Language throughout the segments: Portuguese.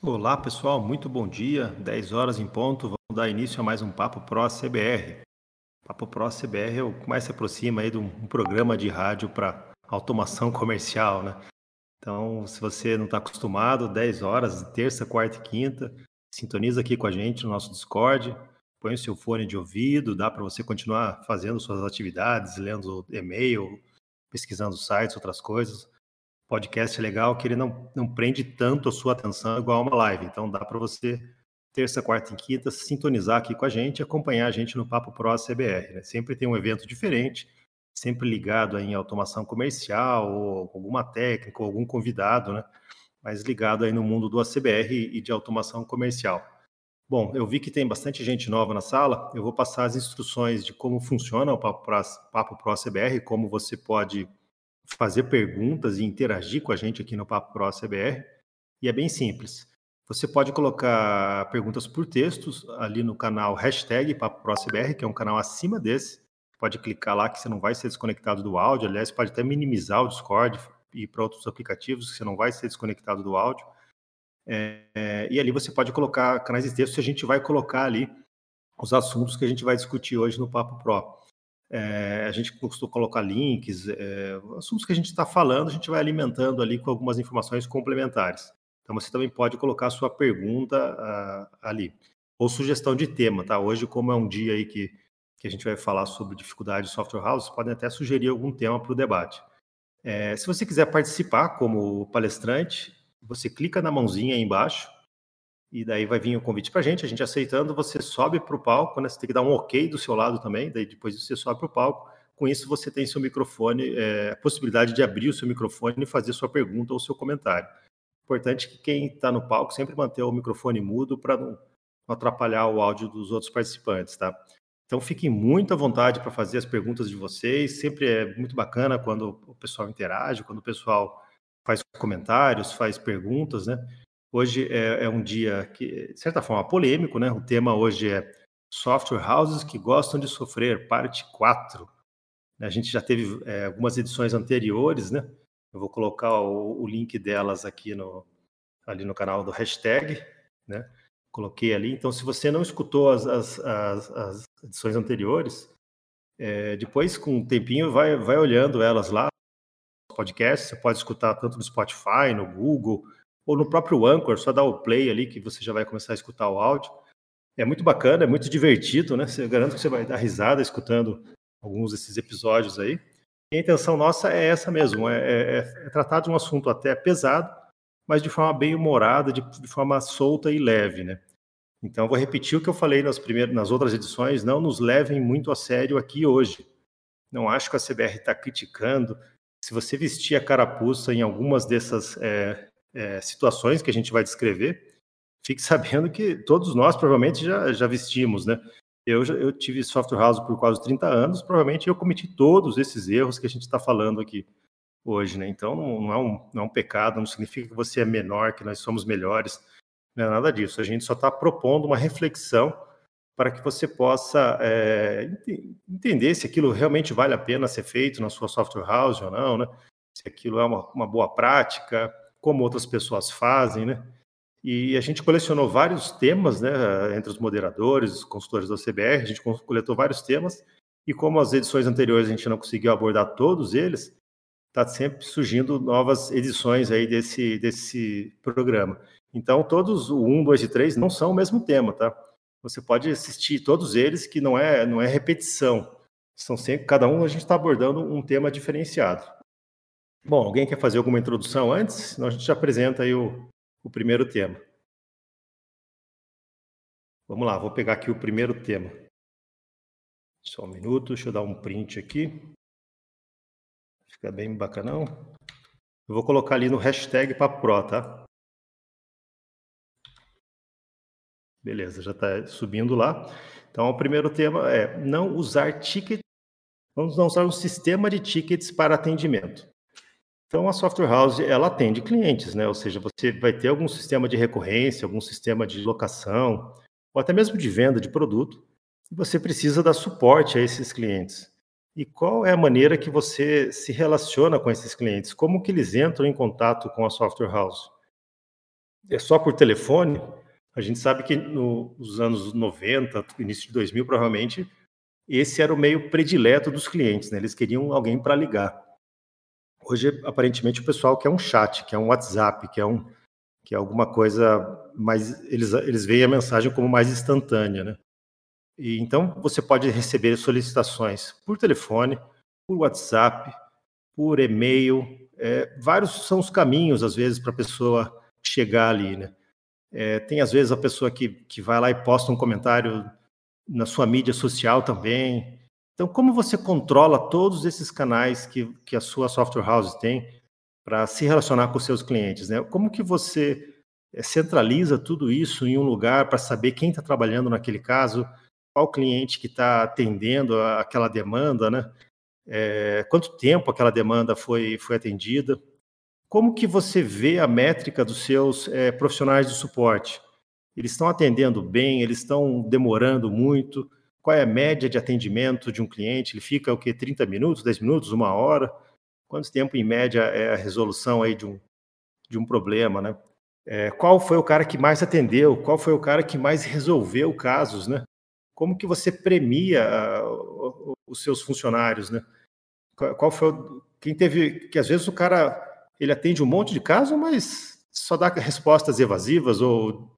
Olá pessoal, muito bom dia. 10 horas em ponto, vamos dar início a mais um Papo Pro CBR. Papo Pro CBR é o que mais se aproxima aí de um programa de rádio para automação comercial, né? Então, se você não está acostumado, 10 horas, terça, quarta e quinta, sintoniza aqui com a gente no nosso Discord, põe o seu fone de ouvido, dá para você continuar fazendo suas atividades, lendo e-mail, pesquisando sites, outras coisas podcast é legal que ele não, não prende tanto a sua atenção igual uma live. Então dá para você, terça, quarta e quinta, sintonizar aqui com a gente acompanhar a gente no Papo Pro CBR. Né? Sempre tem um evento diferente, sempre ligado em automação comercial, ou alguma técnica, ou algum convidado, né? mas ligado aí no mundo do ACBR e de automação comercial. Bom, eu vi que tem bastante gente nova na sala. Eu vou passar as instruções de como funciona o Papo Pro, Papo Pro CBR, como você pode fazer perguntas e interagir com a gente aqui no Papo Pro CBR. E é bem simples. Você pode colocar perguntas por textos ali no canal hashtag Papo Pro CBR, que é um canal acima desse. Pode clicar lá que você não vai ser desconectado do áudio. Aliás, pode até minimizar o Discord e para outros aplicativos que você não vai ser desconectado do áudio. É, é, e ali você pode colocar canais de texto e a gente vai colocar ali os assuntos que a gente vai discutir hoje no Papo Pro. É, a gente costuma colocar links, é, assuntos que a gente está falando, a gente vai alimentando ali com algumas informações complementares. Então você também pode colocar a sua pergunta uh, ali. Ou sugestão de tema, tá? Hoje, como é um dia aí que, que a gente vai falar sobre dificuldade de software house, podem até sugerir algum tema para o debate. É, se você quiser participar como palestrante, você clica na mãozinha aí embaixo, e daí vai vir o convite para a gente, a gente aceitando, você sobe para o palco, né? Você tem que dar um ok do seu lado também, daí depois você sobe para o palco. Com isso, você tem seu microfone, é, a possibilidade de abrir o seu microfone e fazer sua pergunta ou seu comentário. Importante que quem está no palco sempre mantenha o microfone mudo para não, não atrapalhar o áudio dos outros participantes, tá? Então fiquem muito à vontade para fazer as perguntas de vocês. Sempre é muito bacana quando o pessoal interage, quando o pessoal faz comentários, faz perguntas, né? Hoje é, é, um dia que, de certa forma, polêmico, né? O tema hoje é Software Houses que gostam de sofrer, parte 4. A gente já teve é, algumas edições anteriores, né? Eu vou colocar o, o, link delas aqui no, ali no canal do hashtag, né? Coloquei ali. Então, se você não escutou as, as, as, as edições anteriores, é, depois, com um tempinho, vai, vai olhando elas lá. Podcast, você pode escutar tanto no Spotify, no Google, ou no próprio Anchor, só dá o play ali que você já vai começar a escutar o áudio. É muito bacana, é muito divertido, né? Eu garanto que você vai dar risada escutando alguns desses episódios aí. E a intenção nossa é essa mesmo, é, é, é tratar de um assunto até pesado, mas de forma bem humorada, de, de forma solta e leve, né? Então, vou repetir o que eu falei nas, primeiras, nas outras edições, não nos levem muito a sério aqui hoje. Não acho que a CBR está criticando. Se você vestir a carapuça em algumas dessas é, é, situações que a gente vai descrever, fique sabendo que todos nós provavelmente já, já vestimos, né? Eu, eu tive software house por quase 30 anos, provavelmente eu cometi todos esses erros que a gente está falando aqui hoje, né? Então não, não, é um, não é um pecado, não significa que você é menor, que nós somos melhores, não é nada disso. A gente só está propondo uma reflexão para que você possa é, entender se aquilo realmente vale a pena ser feito na sua software house ou não, né? Se aquilo é uma, uma boa prática, como outras pessoas fazem, né? E a gente colecionou vários temas, né, entre os moderadores, os consultores da CBR, a gente coletou vários temas, e como as edições anteriores a gente não conseguiu abordar todos eles, está sempre surgindo novas edições aí desse, desse programa. Então, todos o 1, 2 e 3 não são o mesmo tema, tá? Você pode assistir todos eles, que não é, não é repetição. São sempre, cada um a gente está abordando um tema diferenciado. Bom, alguém quer fazer alguma introdução antes? Senão a gente já apresenta aí o, o primeiro tema. Vamos lá, vou pegar aqui o primeiro tema. Só um minuto, deixa eu dar um print aqui. Fica bem bacanão. Eu vou colocar ali no hashtag PapoPro, tá? Beleza, já está subindo lá. Então, o primeiro tema é não usar tickets. Vamos não usar um sistema de tickets para atendimento. Então, a software house, ela atende clientes, né? Ou seja, você vai ter algum sistema de recorrência, algum sistema de locação, ou até mesmo de venda de produto, e você precisa dar suporte a esses clientes. E qual é a maneira que você se relaciona com esses clientes? Como que eles entram em contato com a software house? é só por telefone, a gente sabe que nos anos 90, início de 2000, provavelmente, esse era o meio predileto dos clientes, né? Eles queriam alguém para ligar. Hoje, aparentemente, o pessoal quer um chat, quer um WhatsApp, quer, um, quer alguma coisa mais. Eles, eles veem a mensagem como mais instantânea, né? E, então, você pode receber solicitações por telefone, por WhatsApp, por e-mail. É, vários são os caminhos, às vezes, para a pessoa chegar ali, né? É, tem, às vezes, a pessoa que, que vai lá e posta um comentário na sua mídia social também. Então, como você controla todos esses canais que, que a sua software house tem para se relacionar com seus clientes? Né? Como que você eh, centraliza tudo isso em um lugar para saber quem está trabalhando naquele caso, qual cliente que está atendendo aquela demanda, né? É, quanto tempo aquela demanda foi, foi atendida? Como que você vê a métrica dos seus é, profissionais de suporte? Eles estão atendendo bem? Eles estão demorando muito? Qual é a média de atendimento de um cliente? Ele fica o quê? 30 minutos, 10 minutos, uma hora? Quanto tempo, em média, é a resolução aí de um, de um problema, né? É, qual foi o cara que mais atendeu? Qual foi o cara que mais resolveu casos, né? Como que você premia uh, os seus funcionários, né? Qual, foi o, quem teve que às vezes o cara ele atende um monte de casos, mas só dá respostas evasivas ou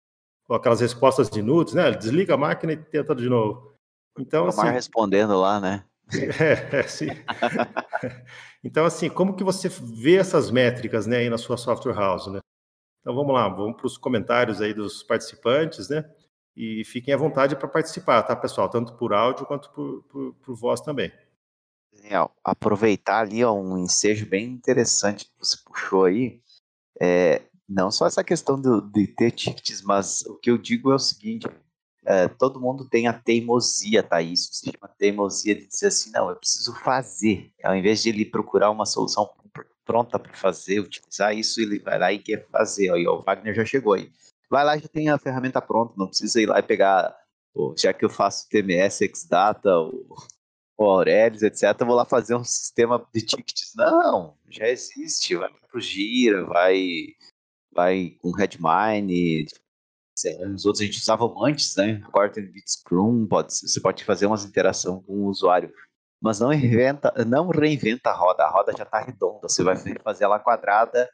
ou aquelas respostas inúteis, né? Desliga a máquina e tenta de novo. Então, assim, respondendo lá, né? É, é sim. então, assim, como que você vê essas métricas, né, aí na sua software house, né? Então, vamos lá, vamos para os comentários aí dos participantes, né? E fiquem à vontade para participar, tá, pessoal? Tanto por áudio quanto por, por, por voz também. Daniel, aproveitar ali ó, um ensejo bem interessante que você puxou aí. É, não só essa questão do, de ter tickets, mas o que eu digo é o seguinte: é, todo mundo tem a teimosia, tá? Isso se chama teimosia de dizer assim, não, eu preciso fazer. Ao invés de ele procurar uma solução pronta para fazer, utilizar isso, ele vai lá e quer fazer. Aí, ó, o Wagner já chegou aí. Vai lá, já tem a ferramenta pronta, não precisa ir lá e pegar, já que eu faço TMS, Xdata, o, Aurelis, etc., vou lá fazer um sistema de tickets. Não, já existe, vai para o Gira, vai vai com Redmine, os outros a gente usava antes, né? Agora tem Scrum, pode, você pode fazer umas interação com o usuário, mas não reinventa, não reinventa a roda, a roda já está redonda, você vai fazer ela quadrada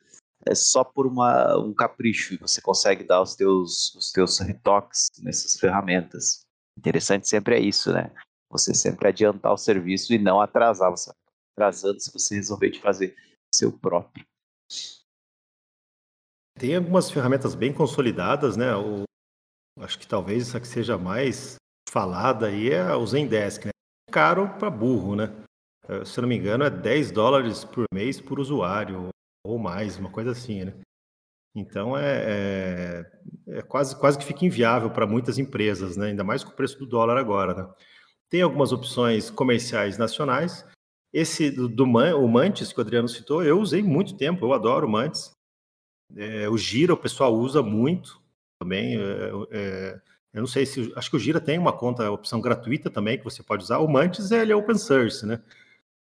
é só por uma, um capricho e você consegue dar os teus, os teus retoques nessas ferramentas. Interessante sempre é isso, né? Você sempre adiantar o serviço e não atrasar, você atrasando se você resolver de fazer seu próprio. Tem algumas ferramentas bem consolidadas, né? O, acho que talvez essa que seja mais falada aí é o Zendesk, né? Caro para burro, né? Eh, se eu não me engano, é 10 dólares por mês por usuário, ou mais, uma coisa assim, né? Então é, é, é quase, quase que fica inviável para muitas empresas, né? Ainda mais com o preço do dólar agora, né? Tem algumas opções comerciais nacionais. Esse do, do o Mantis, que o Adriano citou, eu usei muito tempo, eu adoro o Mantis. É, o Gira o pessoal usa muito também. É, é, eu não sei se. Acho que o Gira tem uma conta, opção gratuita também que você pode usar. O Mantis ele é open source, né?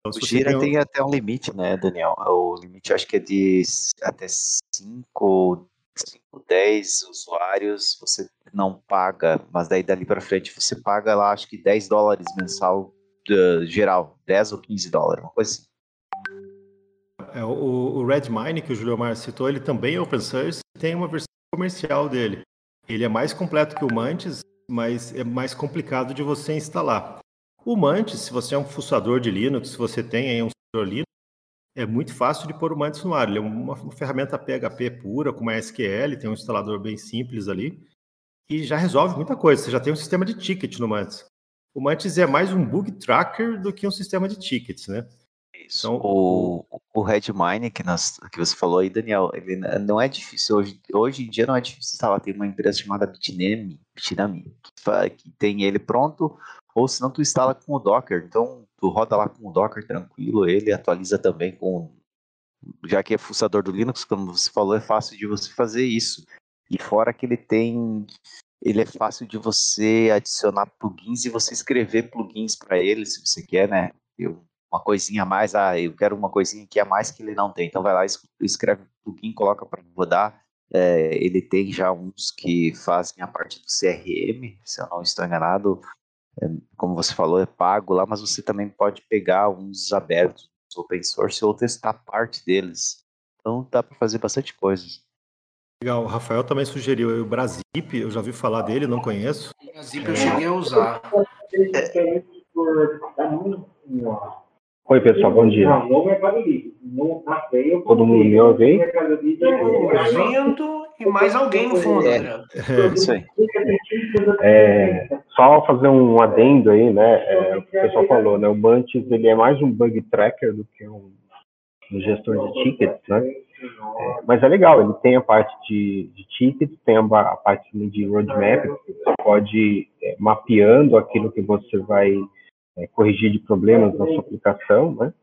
Então, o Gira tem, tem, até um limite, né, Daniel? O limite acho que é de até 5, 5 10 usuários você não paga, mas daí dali para frente você paga lá, acho que 10 dólares mensal uh, geral, 10 ou 15 dólares, uma coisa assim. É, o, o Redmine, que o Julio Mar citou, ele também é open source tem uma versão comercial dele. Ele é mais completo que o Mantis, mas é mais complicado de você instalar. O Mantis, se você é um fuçador de Linux, se você tem aí um servidor Linux, é muito fácil de pôr o Mantis no ar. Ele é uma ferramenta PHP pura, com uma SQL, tem um instalador bem simples ali, e já resolve muita coisa. Você já tem um sistema de ticket no Mantis. O Mantis é mais um bug tracker do que um sistema de tickets, né? Isso. Então, o, o Redmine que, nós, que você falou aí, Daniel, ele não é difícil. Hoje, hoje em dia não é difícil instalar. Tem uma empresa chamada Bitnami, Bitnami que, que tem ele pronto, ou se não, tu instala com o Docker. Então, tu roda lá com o Docker tranquilo, ele atualiza também com. Já que é fuçador do Linux, como você falou, é fácil de você fazer isso. E fora que ele tem. Ele é fácil de você adicionar plugins e você escrever plugins para ele, se você quer, né? Eu uma coisinha a mais, ah, eu quero uma coisinha que a mais que ele não tem. Então vai lá, escreve o plugin, coloca para rodar, É, ele tem já uns que fazem a parte do CRM, se eu não estou enganado, é, como você falou, é pago lá, mas você também pode pegar uns abertos, open source, ou testar parte deles. Então dá para fazer bastante coisas. Legal, o Rafael também sugeriu o Brasip, eu já ouvi falar dele, não conheço. O Brasip eu cheguei a usar. É... Oi, pessoal, bom dia. Todo mundo me ouve Ouvindo e mais alguém no fundo, é, é isso aí. É, só fazer um adendo aí, né? É, o que o pessoal falou, né? O Mantis ele é mais um bug tracker do que um, um gestor de tickets, né? É, mas é legal, ele tem a parte de, de tickets, tem a, a parte de roadmap, você pode é, mapeando aquilo que você vai é, corrigir de problemas na sua aplicação, né?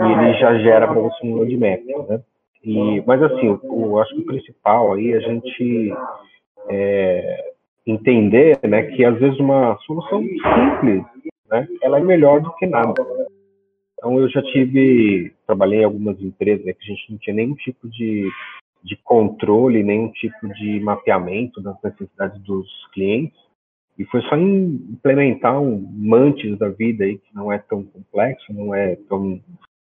E ele já gera para você um roadmap, né? E, mas assim, eu acho que o principal aí é a gente é, entender, né, que às vezes uma solução simples, né, ela é melhor do que nada. Então eu já tive, trabalhei em algumas empresas né, que a gente não tinha nenhum tipo de, de controle, nenhum tipo de mapeamento das necessidades dos clientes. E foi só implementar um mantis da vida aí, que não é tão complexo, não é tão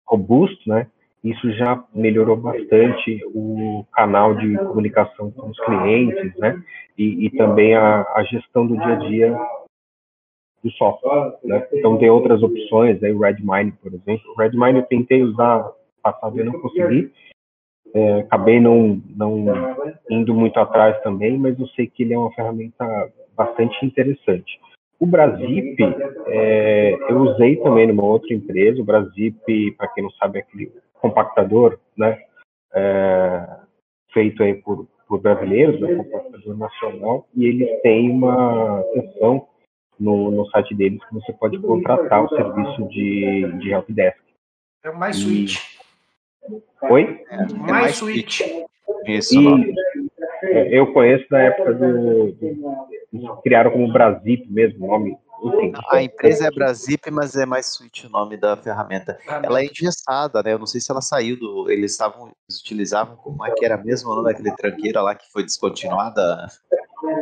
robusto, né? Isso já melhorou bastante o canal de comunicação com os clientes, né? E, e também a, a, gestão do dia a dia do software, né? Então tem outras opções, aí o Redmine, por exemplo. O Redmine eu tentei usar passado e não consegui. É, acabei não, não indo muito atrás também, mas eu sei que ele é uma ferramenta bastante interessante. O Brasip, é, eu usei também numa outra empresa. O Brasip, para quem não sabe, é aquele compactador, né, é, feito aí por, por brasileiros, né, compactador nacional, e eles têm uma seção no, no site deles que você pode contratar o serviço de, de helpdesk. É o Mais Suite. Oi? É, é Mais Suite. Isso. E, eu conheço da época do, do, criaram como Brasip mesmo, o nome. Enfim. A empresa é Brasip, mas é mais suíte o nome da ferramenta. Ela é engessada, né? Eu não sei se ela saiu do. Eles estavam. Eles utilizavam como é que era mesmo o nome daquele tranqueira lá que foi descontinuada.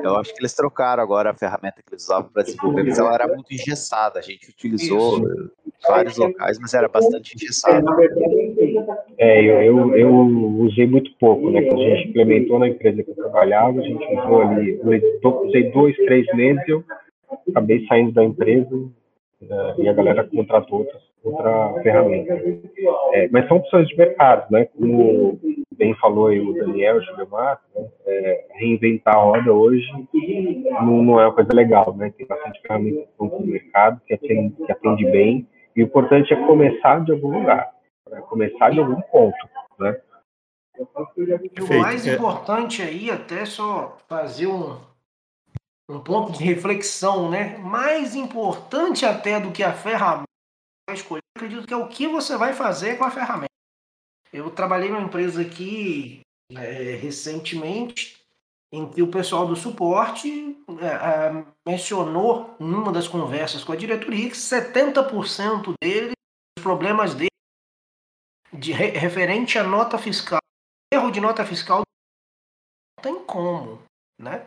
Eu acho que eles trocaram agora a ferramenta que eles usavam para desenvolver, mas ela era muito engessada. A gente utilizou Isso. vários locais, mas era bastante engessada. É, eu, eu, eu, usei muito pouco, né? Quando a gente implementou na empresa que eu trabalhava, a gente usou ali, usei dois, três meses, eu acabei saindo da empresa uh, e a galera contratou outra, outra ferramenta. É, mas são opções de mercado, né? Como bem falou aí o Daniel, o né? é, reinventar a roda hoje não, não, é uma coisa legal, né? Tem bastante ferramentas no mercado que atende, que atende bem e o importante é começar de algum lugar, né? começar de algum ponto, né? O mais importante aí, até só fazer um, um ponto de reflexão, né? Mais importante até do que a ferramenta escolher, acredito que é o que você vai fazer com a ferramenta. Eu trabalhei numa empresa aqui é, recentemente em que o pessoal do suporte é, é, mencionou numa das conversas com a diretoria que 70% deles, os problemas deles de, referente à nota fiscal, erro de nota fiscal, não tem como, né?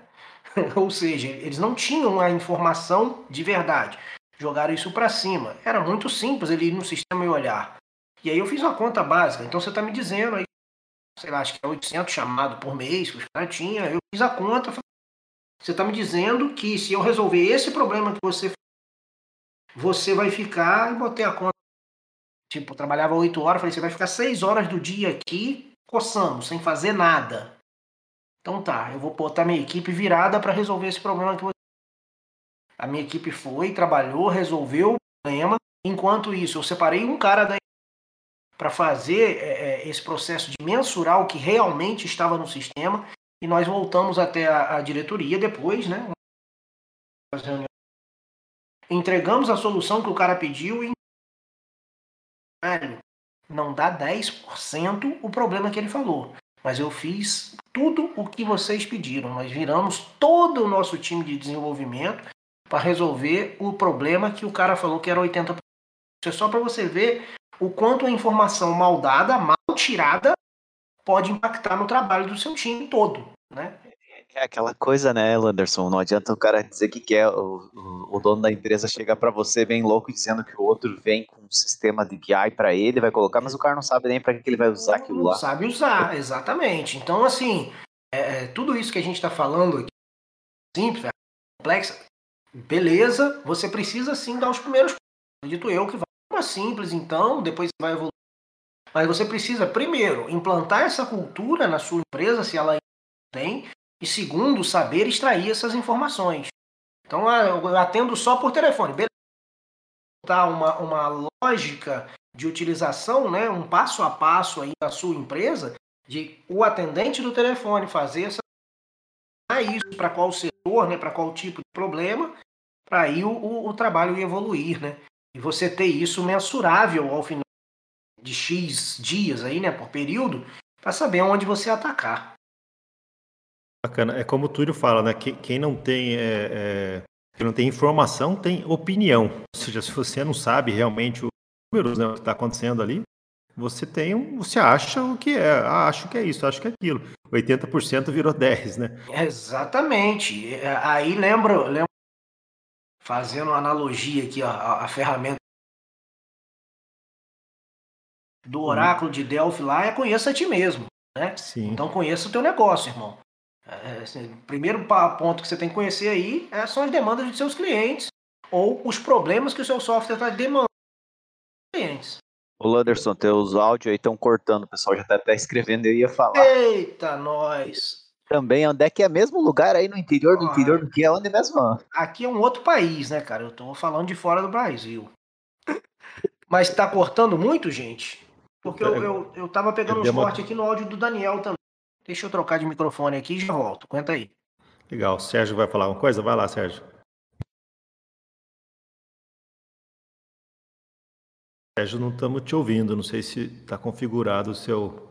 Ou seja, eles não tinham a informação de verdade. Jogaram isso para cima. Era muito simples ele ir no sistema e olhar. E aí eu fiz uma conta básica. Então você está me dizendo aí, sei lá, acho que é 800 chamado por mês que os caras tinham. Eu fiz a conta. Você está me dizendo que se eu resolver esse problema que você você vai ficar, e botei a conta. Tipo, eu trabalhava 8 horas, falei, você vai ficar 6 horas do dia aqui coçando, sem fazer nada. Então tá, eu vou botar minha equipe virada para resolver esse problema que você. A minha equipe foi, trabalhou, resolveu o problema. Enquanto isso, eu separei um cara da para fazer é, é, esse processo de mensurar o que realmente estava no sistema e nós voltamos até a, a diretoria depois, né? Entregamos a solução que o cara pediu e não dá 10% o problema que ele falou. Mas eu fiz tudo o que vocês pediram. Nós viramos todo o nosso time de desenvolvimento para resolver o problema que o cara falou que era 80%. Isso é só para você ver o quanto a informação mal dada, mal tirada, pode impactar no trabalho do seu time todo. né? É aquela coisa, né, Landerson? Não adianta o cara dizer que quer, o, o, o dono da empresa chegar para você bem louco dizendo que o outro vem com um sistema de BI para ele, vai colocar, mas o cara não sabe nem para que, ele vai usar aquilo lá. Não sabe usar, exatamente. Então, assim, é, é tudo isso que a gente está falando aqui, simples, é complexa, beleza, você precisa sim dar os primeiros Acredito eu que vai uma simples, então, depois vai evoluir. Mas você precisa, primeiro, implantar essa cultura na sua empresa, se ela tem, e segundo, saber extrair essas informações. Então, ah, eu atendo só por telefone. Beleza. Tá uma, uma lógica de utilização, né, um passo a passo aí da sua empresa, de o atendente do telefone fazer essa isso para qual setor, né, para qual tipo de problema, para aí o, o, o, trabalho evoluir, né? E você ter isso mensurável ao final de X dias aí, né, por período, para saber onde você atacar. Bacana. É como o Túlio fala, né? Quem, não tem é, é, quem não tem informação tem opinião. Ou seja, se você não sabe realmente os números, né, o que está acontecendo ali, você tem um, você acha o que é, ah, acho que é isso, acho que é aquilo. 80% virou 10, né? Exatamente. É, aí lembro, lembro fazendo uma analogia aqui, ó, a, a ferramenta do uhum. oráculo de Delphi lá é conheça a ti mesmo, né? Sim. Então conheça o teu negócio, irmão. É, assim, primeiro ponto que você tem que conhecer aí é, são as demandas de seus clientes ou os problemas que o seu software está demandando dos clientes. Ô Landerson, teus áudios aí estão cortando, o pessoal já está até escrevendo e eu ia falar. Eita, nós! Também, onde é que é mesmo lugar aí no interior do interior do que é onde mesmo? Aqui é um outro país, né, cara? Eu tô falando de fora do Brasil. Mas tá cortando muito, gente? Porque eu, eu, eu tava pegando um corte aqui no áudio do Daniel também. Deixa eu trocar de microfone aqui e já volto. Aguenta aí. Legal. O Sérgio vai falar uma coisa? Vai lá, Sérgio. Sérgio, não estamos te ouvindo. Não sei se está configurado o seu,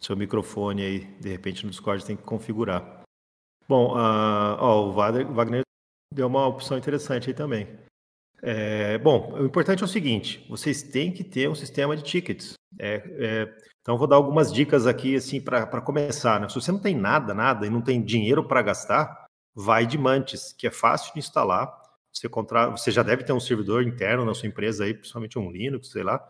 seu microfone aí. De repente no Discord tem que configurar. Bom, uh, ó, o Wagner deu uma opção interessante aí também. É, bom, o importante é o seguinte: vocês têm que ter um sistema de tickets. É, é, então, vou dar algumas dicas aqui, assim, para começar. Né? Se você não tem nada, nada, e não tem dinheiro para gastar, vai de Mantis, que é fácil de instalar. Você, contra... você já deve ter um servidor interno na sua empresa aí, principalmente um Linux, sei lá.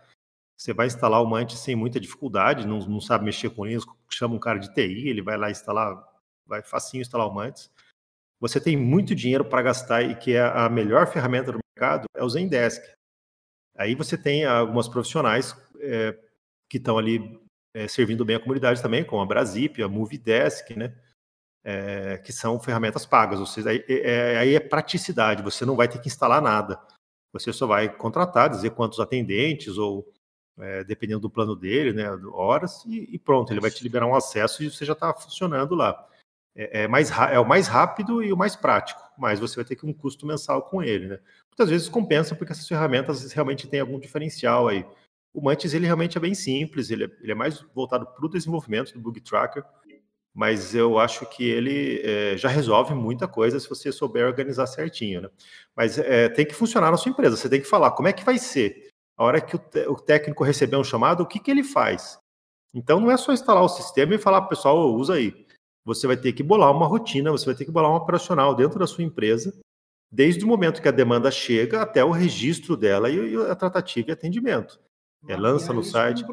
Você vai instalar o Mantis sem muita dificuldade, não, não sabe mexer com Linux, chama um cara de TI, ele vai lá instalar, vai facinho instalar o Mantis. Você tem muito dinheiro para gastar e que é a melhor ferramenta do mercado é o Zendesk. Aí você tem algumas profissionais é, que estão ali é, servindo bem a comunidade também, como a Brasip, a Movidesk, né? É, que são ferramentas pagas. Ou seja, aí é, aí é praticidade, você não vai ter que instalar nada. Você só vai contratar, dizer quantos atendentes, ou é, dependendo do plano dele, né, horas, e, e, pronto, ele vai te liberar um acesso e você já está funcionando lá. É, é, mais, é o mais rápido e o mais prático, mas você vai ter que um custo mensal com ele. Né? Muitas vezes compensa porque essas ferramentas realmente têm algum diferencial aí. O Mantis ele realmente é bem simples, ele é, ele é mais voltado para o desenvolvimento do Bug Tracker, mas eu acho que ele é, já resolve muita coisa se você souber organizar certinho. Né? Mas é, tem que funcionar na sua empresa, você tem que falar como é que vai ser. A hora que o, o técnico receber um chamado, o que, que ele faz? Então não é só instalar o sistema e falar, pessoal, usa aí. Você vai ter que bolar uma rotina, você vai ter que bolar um operacional dentro da sua empresa, desde o momento que a demanda chega até o registro dela e a tratativa e atendimento. É, lança no site.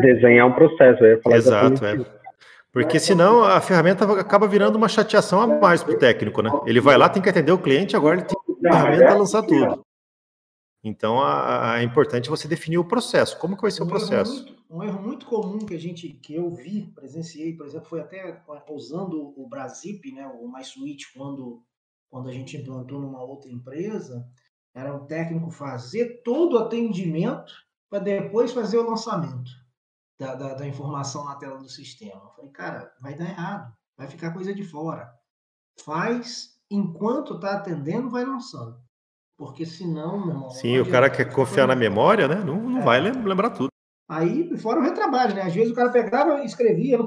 Desenhar um processo. Exato, é. Porque senão a ferramenta acaba virando uma chateação a mais para o técnico, né? Ele vai lá, tem que atender o cliente, agora ele tem a ferramenta para lançar tudo. Então a, a, é importante você definir o processo. Como que vai ser um o processo? Erro muito, um erro muito comum que a gente, que eu vi, presenciei, por exemplo, foi até usando o Brasip, né, o MySuite, quando, quando a gente implantou numa outra empresa, era o técnico fazer todo o atendimento para depois fazer o lançamento da, da, da, informação na tela do sistema. Eu falei, cara, vai dar errado, vai ficar coisa de fora. Faz enquanto está atendendo, vai lançando. Porque senão, meu irmão. Sim, o cara quer confiar na memória, né? Não, não é. vai lembrar tudo. Aí, fora o retrabalho, né? Às vezes o cara pegava, escrevia, não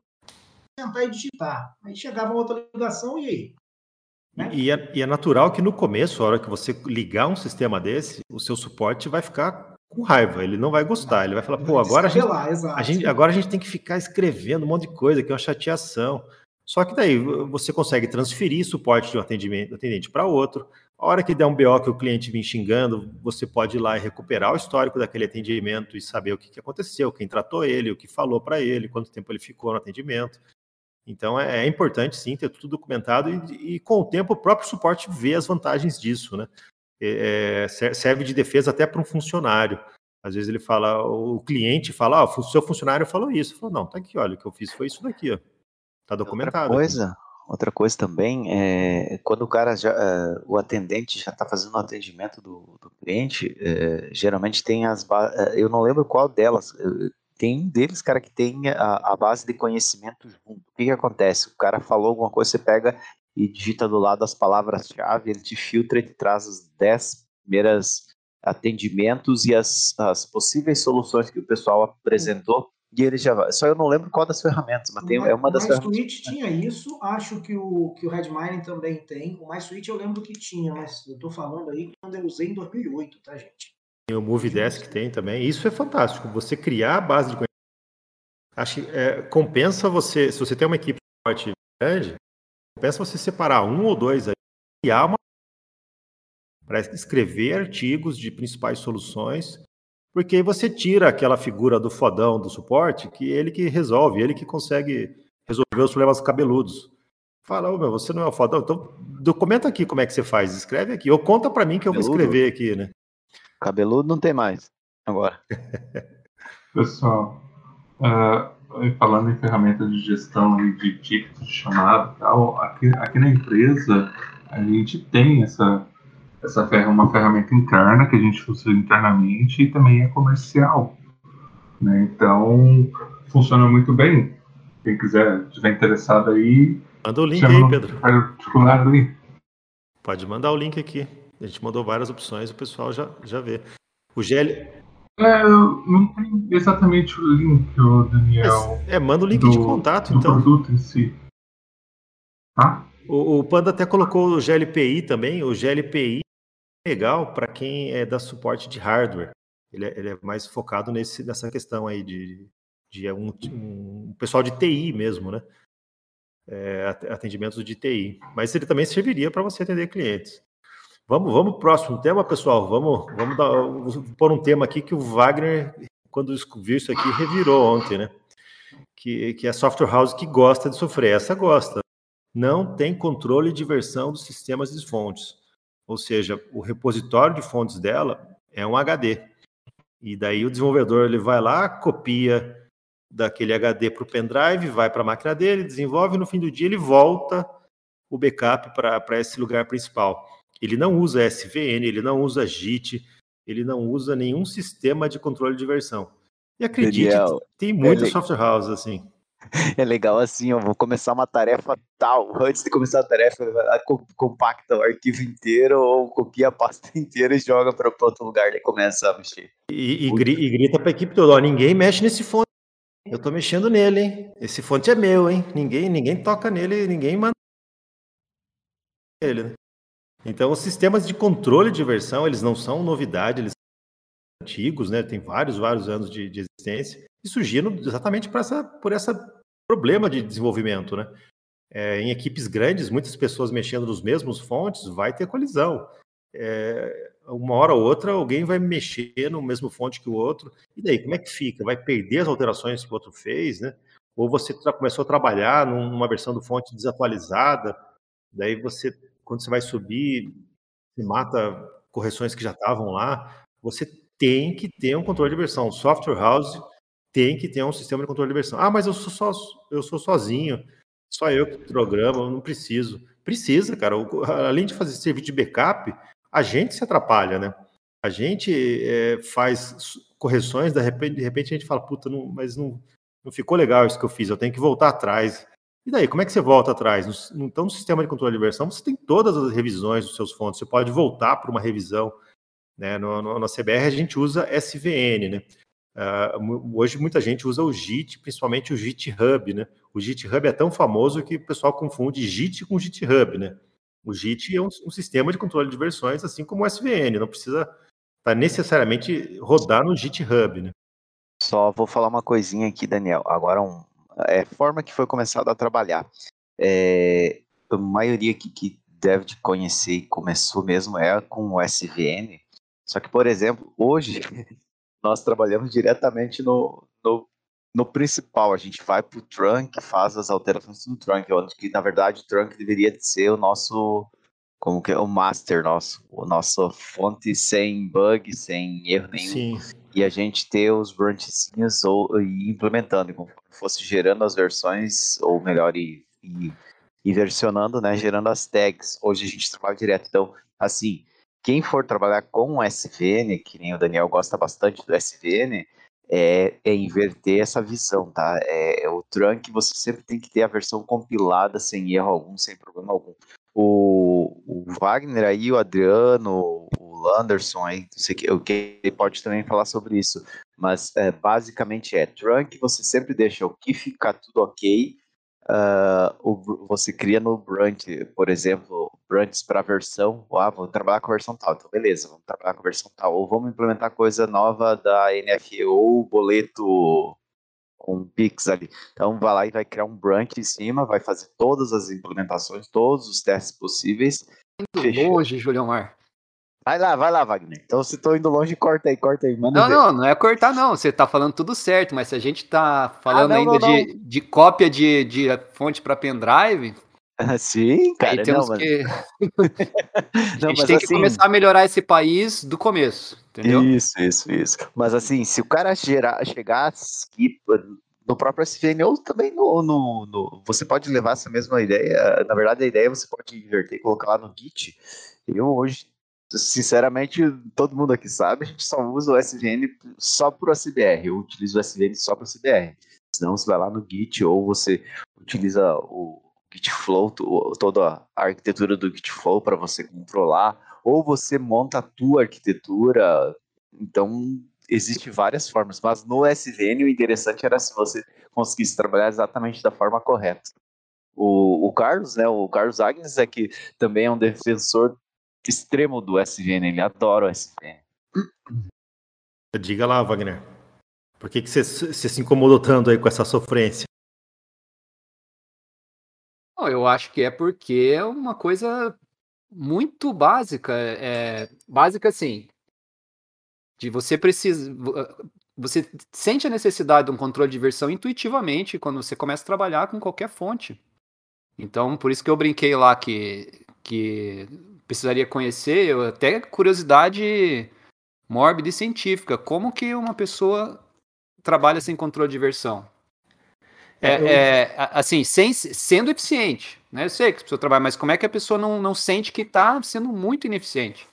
sentar e digitar. Aí chegava uma outra ligação e aí? Né? E, é, e, é, natural que no começo, a hora que você ligar um sistema desse, o seu suporte vai ficar com raiva, ele não vai gostar, ele vai falar, pô, agora a gente, a gente, agora a gente tem que ficar escrevendo um monte de coisa, que é uma chateação. Só que daí você consegue transferir suporte de um atendimento, atendente para outro. A hora que der um BO que o cliente vem xingando, você pode ir lá e recuperar o histórico daquele atendimento e saber o que, que aconteceu, quem tratou ele, o que falou para ele, quanto tempo ele ficou no atendimento. Então é, é importante sim ter tudo documentado e, e, com o tempo o próprio suporte vê as vantagens disso, né? É, serve de defesa até para um funcionário. Às vezes ele fala, o cliente fala, ah, o seu funcionário falou isso. Falou, não, tá aqui, olha, o que eu fiz foi isso daqui, ó. Tá documentado. Outra coisa, outra coisa também é quando o cara já, uh, o atendente já está fazendo o atendimento do, do cliente, uh, geralmente tem as, uh, eu não lembro qual delas, tem um deles, cara, que tem a, a base de conhecimento junto. O que, que acontece? O cara falou alguma coisa, você pega e digita do lado as palavras-chave, ele te filtra e te traz as 10 primeiras atendimentos e as, as possíveis soluções que o pessoal apresentou. E ele já vai. Só eu não lembro qual das ferramentas, mas tem, é uma das ferramentas. O MySuite tinha isso, acho que o, que o Redmine também tem. O MySuite eu lembro que tinha, mas eu tô falando aí quando eu usei em 2008, tá, gente? E o Movidesk tem também. Isso é fantástico. Você criar a base de conhecimento. Acho que é, compensa você, se você tem uma equipe forte grande, compensa você separar um ou dois aí, criar uma para escrever artigos de principais soluções, porque aí você tira aquela figura do fodão do suporte, que ele que resolve, ele que consegue resolver os problemas cabeludos. Fala, oh, meu, você não é o fodão, então documenta aqui como é que você faz, escreve aqui, ou conta para mim que eu vou escrever aqui, né? Cabeludo não tem mais, agora. Pessoal, uh, falando em ferramentas de gestão de tickets de chamada e tal, aqui, aqui na empresa a gente tem essa essa é uma ferramenta interna que a gente usa internamente e também é comercial. Né? Então, funciona muito bem. Quem quiser, estiver interessado aí. Manda o link aí, Pedro. Particular ali. Pode mandar o link aqui. A gente mandou várias opções, o pessoal já, já vê. O GL. É, não tem exatamente o link, Daniel. É, manda o link do, de contato, do então. produto em si. Tá? O, o Panda até colocou o GLPI também. O GLPI legal para quem é da suporte de hardware. Ele é, ele é, mais focado nesse, nessa questão aí de, de um, um pessoal de TI mesmo, né? É, atendimentos de TI. Mas ele também serviria para você atender clientes. Vamos, vamos pro próximo tema, pessoal. Vamos, vamos, dar, pôr um tema aqui que o Wagner, quando viu isso aqui, revirou ontem, né? Que, que é a software house que gosta de sofrer. Essa gosta. Não tem controle de versão dos sistemas de fontes. Ou seja, o repositório de fontes dela é um HD. E daí o desenvolvedor ele vai lá, copia daquele HD para o pendrive, vai para a máquina dele, desenvolve, e no fim do dia ele volta o backup para esse lugar principal. Ele não usa SVN, ele não usa JIT, ele não usa nenhum sistema de controle de versão. E acredite, Daniel, tem muitas ele... software houses assim. É legal assim, eu vou começar uma tarefa tal. Antes de começar a tarefa, compacta o arquivo inteiro ou copia a pasta inteira e joga para outro lugar, e começa a mexer. E, e, e grita para a equipe toda: ninguém mexe nesse fonte. Eu tô mexendo nele, hein? Esse fonte é meu, hein? Ninguém, ninguém toca nele, ninguém manda ele. Né? Então, os sistemas de controle de versão, eles não são novidade, eles antigos, né? Tem vários, vários anos de, de existência e surgiram exatamente por essa, por essa problema de desenvolvimento, né? É, em equipes grandes, muitas pessoas mexendo nos mesmos fontes, vai ter colisão. É, uma hora ou outra, alguém vai mexer no mesmo fonte que o outro, e daí, como é que fica? Vai perder as alterações que o outro fez, né? Ou você começou a trabalhar numa versão do fonte desatualizada, daí você, quando você vai subir, se mata correções que já estavam lá, você tem que ter um controle de versão. Software House tem que ter um sistema de controle de versão. Ah, mas eu sou só eu sou sozinho, só eu que programo, eu não preciso. Precisa, cara. Além de fazer serviço de backup, a gente se atrapalha, né? A gente é, faz correções, de repente, de repente a gente fala, puta, não, mas não, não ficou legal isso que eu fiz, eu tenho que voltar atrás. E daí, como é que você volta atrás? Então, no sistema de controle de versão, você tem todas as revisões dos seus fontes, você pode voltar para uma revisão. Né? No, no, no CBR a gente usa SVN, né? Uh, hoje muita gente usa o Git, principalmente o GitHub, né? O GitHub é tão famoso que o pessoal confunde Git com GitHub, né? O Git é um, um sistema de controle de versões, assim como o SVN, não precisa tá necessariamente rodar no GitHub, né? Só vou falar uma coisinha aqui, Daniel. Agora, um, é forma que foi começado a trabalhar. é, a maioria que, que deve de conhecer e começou mesmo é com o SVN. Só que, por exemplo, hoje nós trabalhamos diretamente no, no, no principal. A gente vai para o trunk, faz as alterações no trunk, onde que na verdade o trunk deveria ser o nosso como que é o master nosso, o nosso fonte sem bug, sem erro nenhum. Sim. E a gente ter os branchzinhos ou e implementando, como fosse gerando as versões, ou melhor, e, e, e versionando, né, gerando as tags. Hoje a gente trabalha direto. Então, assim, quem for trabalhar com o SVN, que nem o Daniel gosta bastante do SVN, é, é, inverter essa visão, tá? É, é, o trunk você sempre tem que ter a versão compilada sem erro algum, sem problema algum o, o Wagner aí, o Adriano, o Landerson aí, não sei o que, ele pode também falar sobre isso. Mas é, basicamente é trunk, você sempre deixa o que ficar tudo ok. Uh, o, você cria no branch, por exemplo, branches para versão. Ah, vou trabalhar com a versão tal, então beleza, vamos trabalhar com a versão tal. Ou vamos implementar coisa nova da NFE ou boleto com um Pix ali. Então vai lá e vai criar um branch em cima, vai fazer todas as implementações, todos os testes possíveis. Fechou. longe, Julião Mar. Vai lá, vai lá, Wagner. Então se tô indo longe, corta aí, corta aí. Manda não, ver. não, não é cortar, não. Você tá falando tudo certo, mas se a gente tá falando ah, não, ainda não, de, não. de cópia de, de fonte para pendrive. Sim, cara. Aí temos que. a gente tem assim... que começar a melhorar esse país do começo. Entendeu? Isso, isso, isso. Mas assim, se o cara gerar, chegar aqui no próprio SVN ou também no, no, no, Você pode levar essa mesma ideia. Na verdade, a ideia você pode inverter e colocar lá no Git. Eu hoje, sinceramente, todo mundo aqui sabe, a gente só usa o SVN só para o SBR. Eu utilizo o SVN só para o SBR. Senão você vai lá no Git ou você utiliza o Git Flow, toda a arquitetura do Git Flow para você controlar ou você monta a tua arquitetura. Então, existe várias formas, mas no SVN o interessante era se você conseguisse trabalhar exatamente da forma correta. O, o Carlos, né, o Carlos Agnes é que também é um defensor extremo do SVN, ele adora o SVN. Diga lá, Wagner. Por que, que você, se incomodou tanto aí com essa sofrência? Não, eu acho que é porque é uma coisa muito básica, é, básica assim, de você precisa, ah, você sente a necessidade de um controle de versão intuitivamente quando você começa a trabalhar com qualquer fonte. Então, por isso que eu brinquei lá que, que precisaria conhecer, eu, até curiosidade mórbida e científica, como que uma pessoa trabalha sem controle de versão? É, eu... é, assim, sem, sendo eficiente, né? Eu sei que a pessoa trabalha, mas como é que a pessoa não, não sente que está sendo muito ineficiente?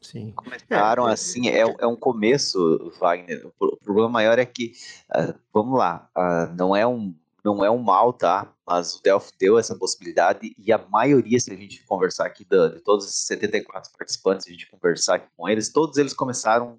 Sim. Começaram é, assim, é, é um começo, Wagner. O problema maior é que, uh, vamos lá, uh, não é um não é um mal, tá? Mas o Delphi deu essa possibilidade e a maioria, se a gente conversar aqui de, de todos os 74 participantes, a gente conversar aqui com eles, todos eles começaram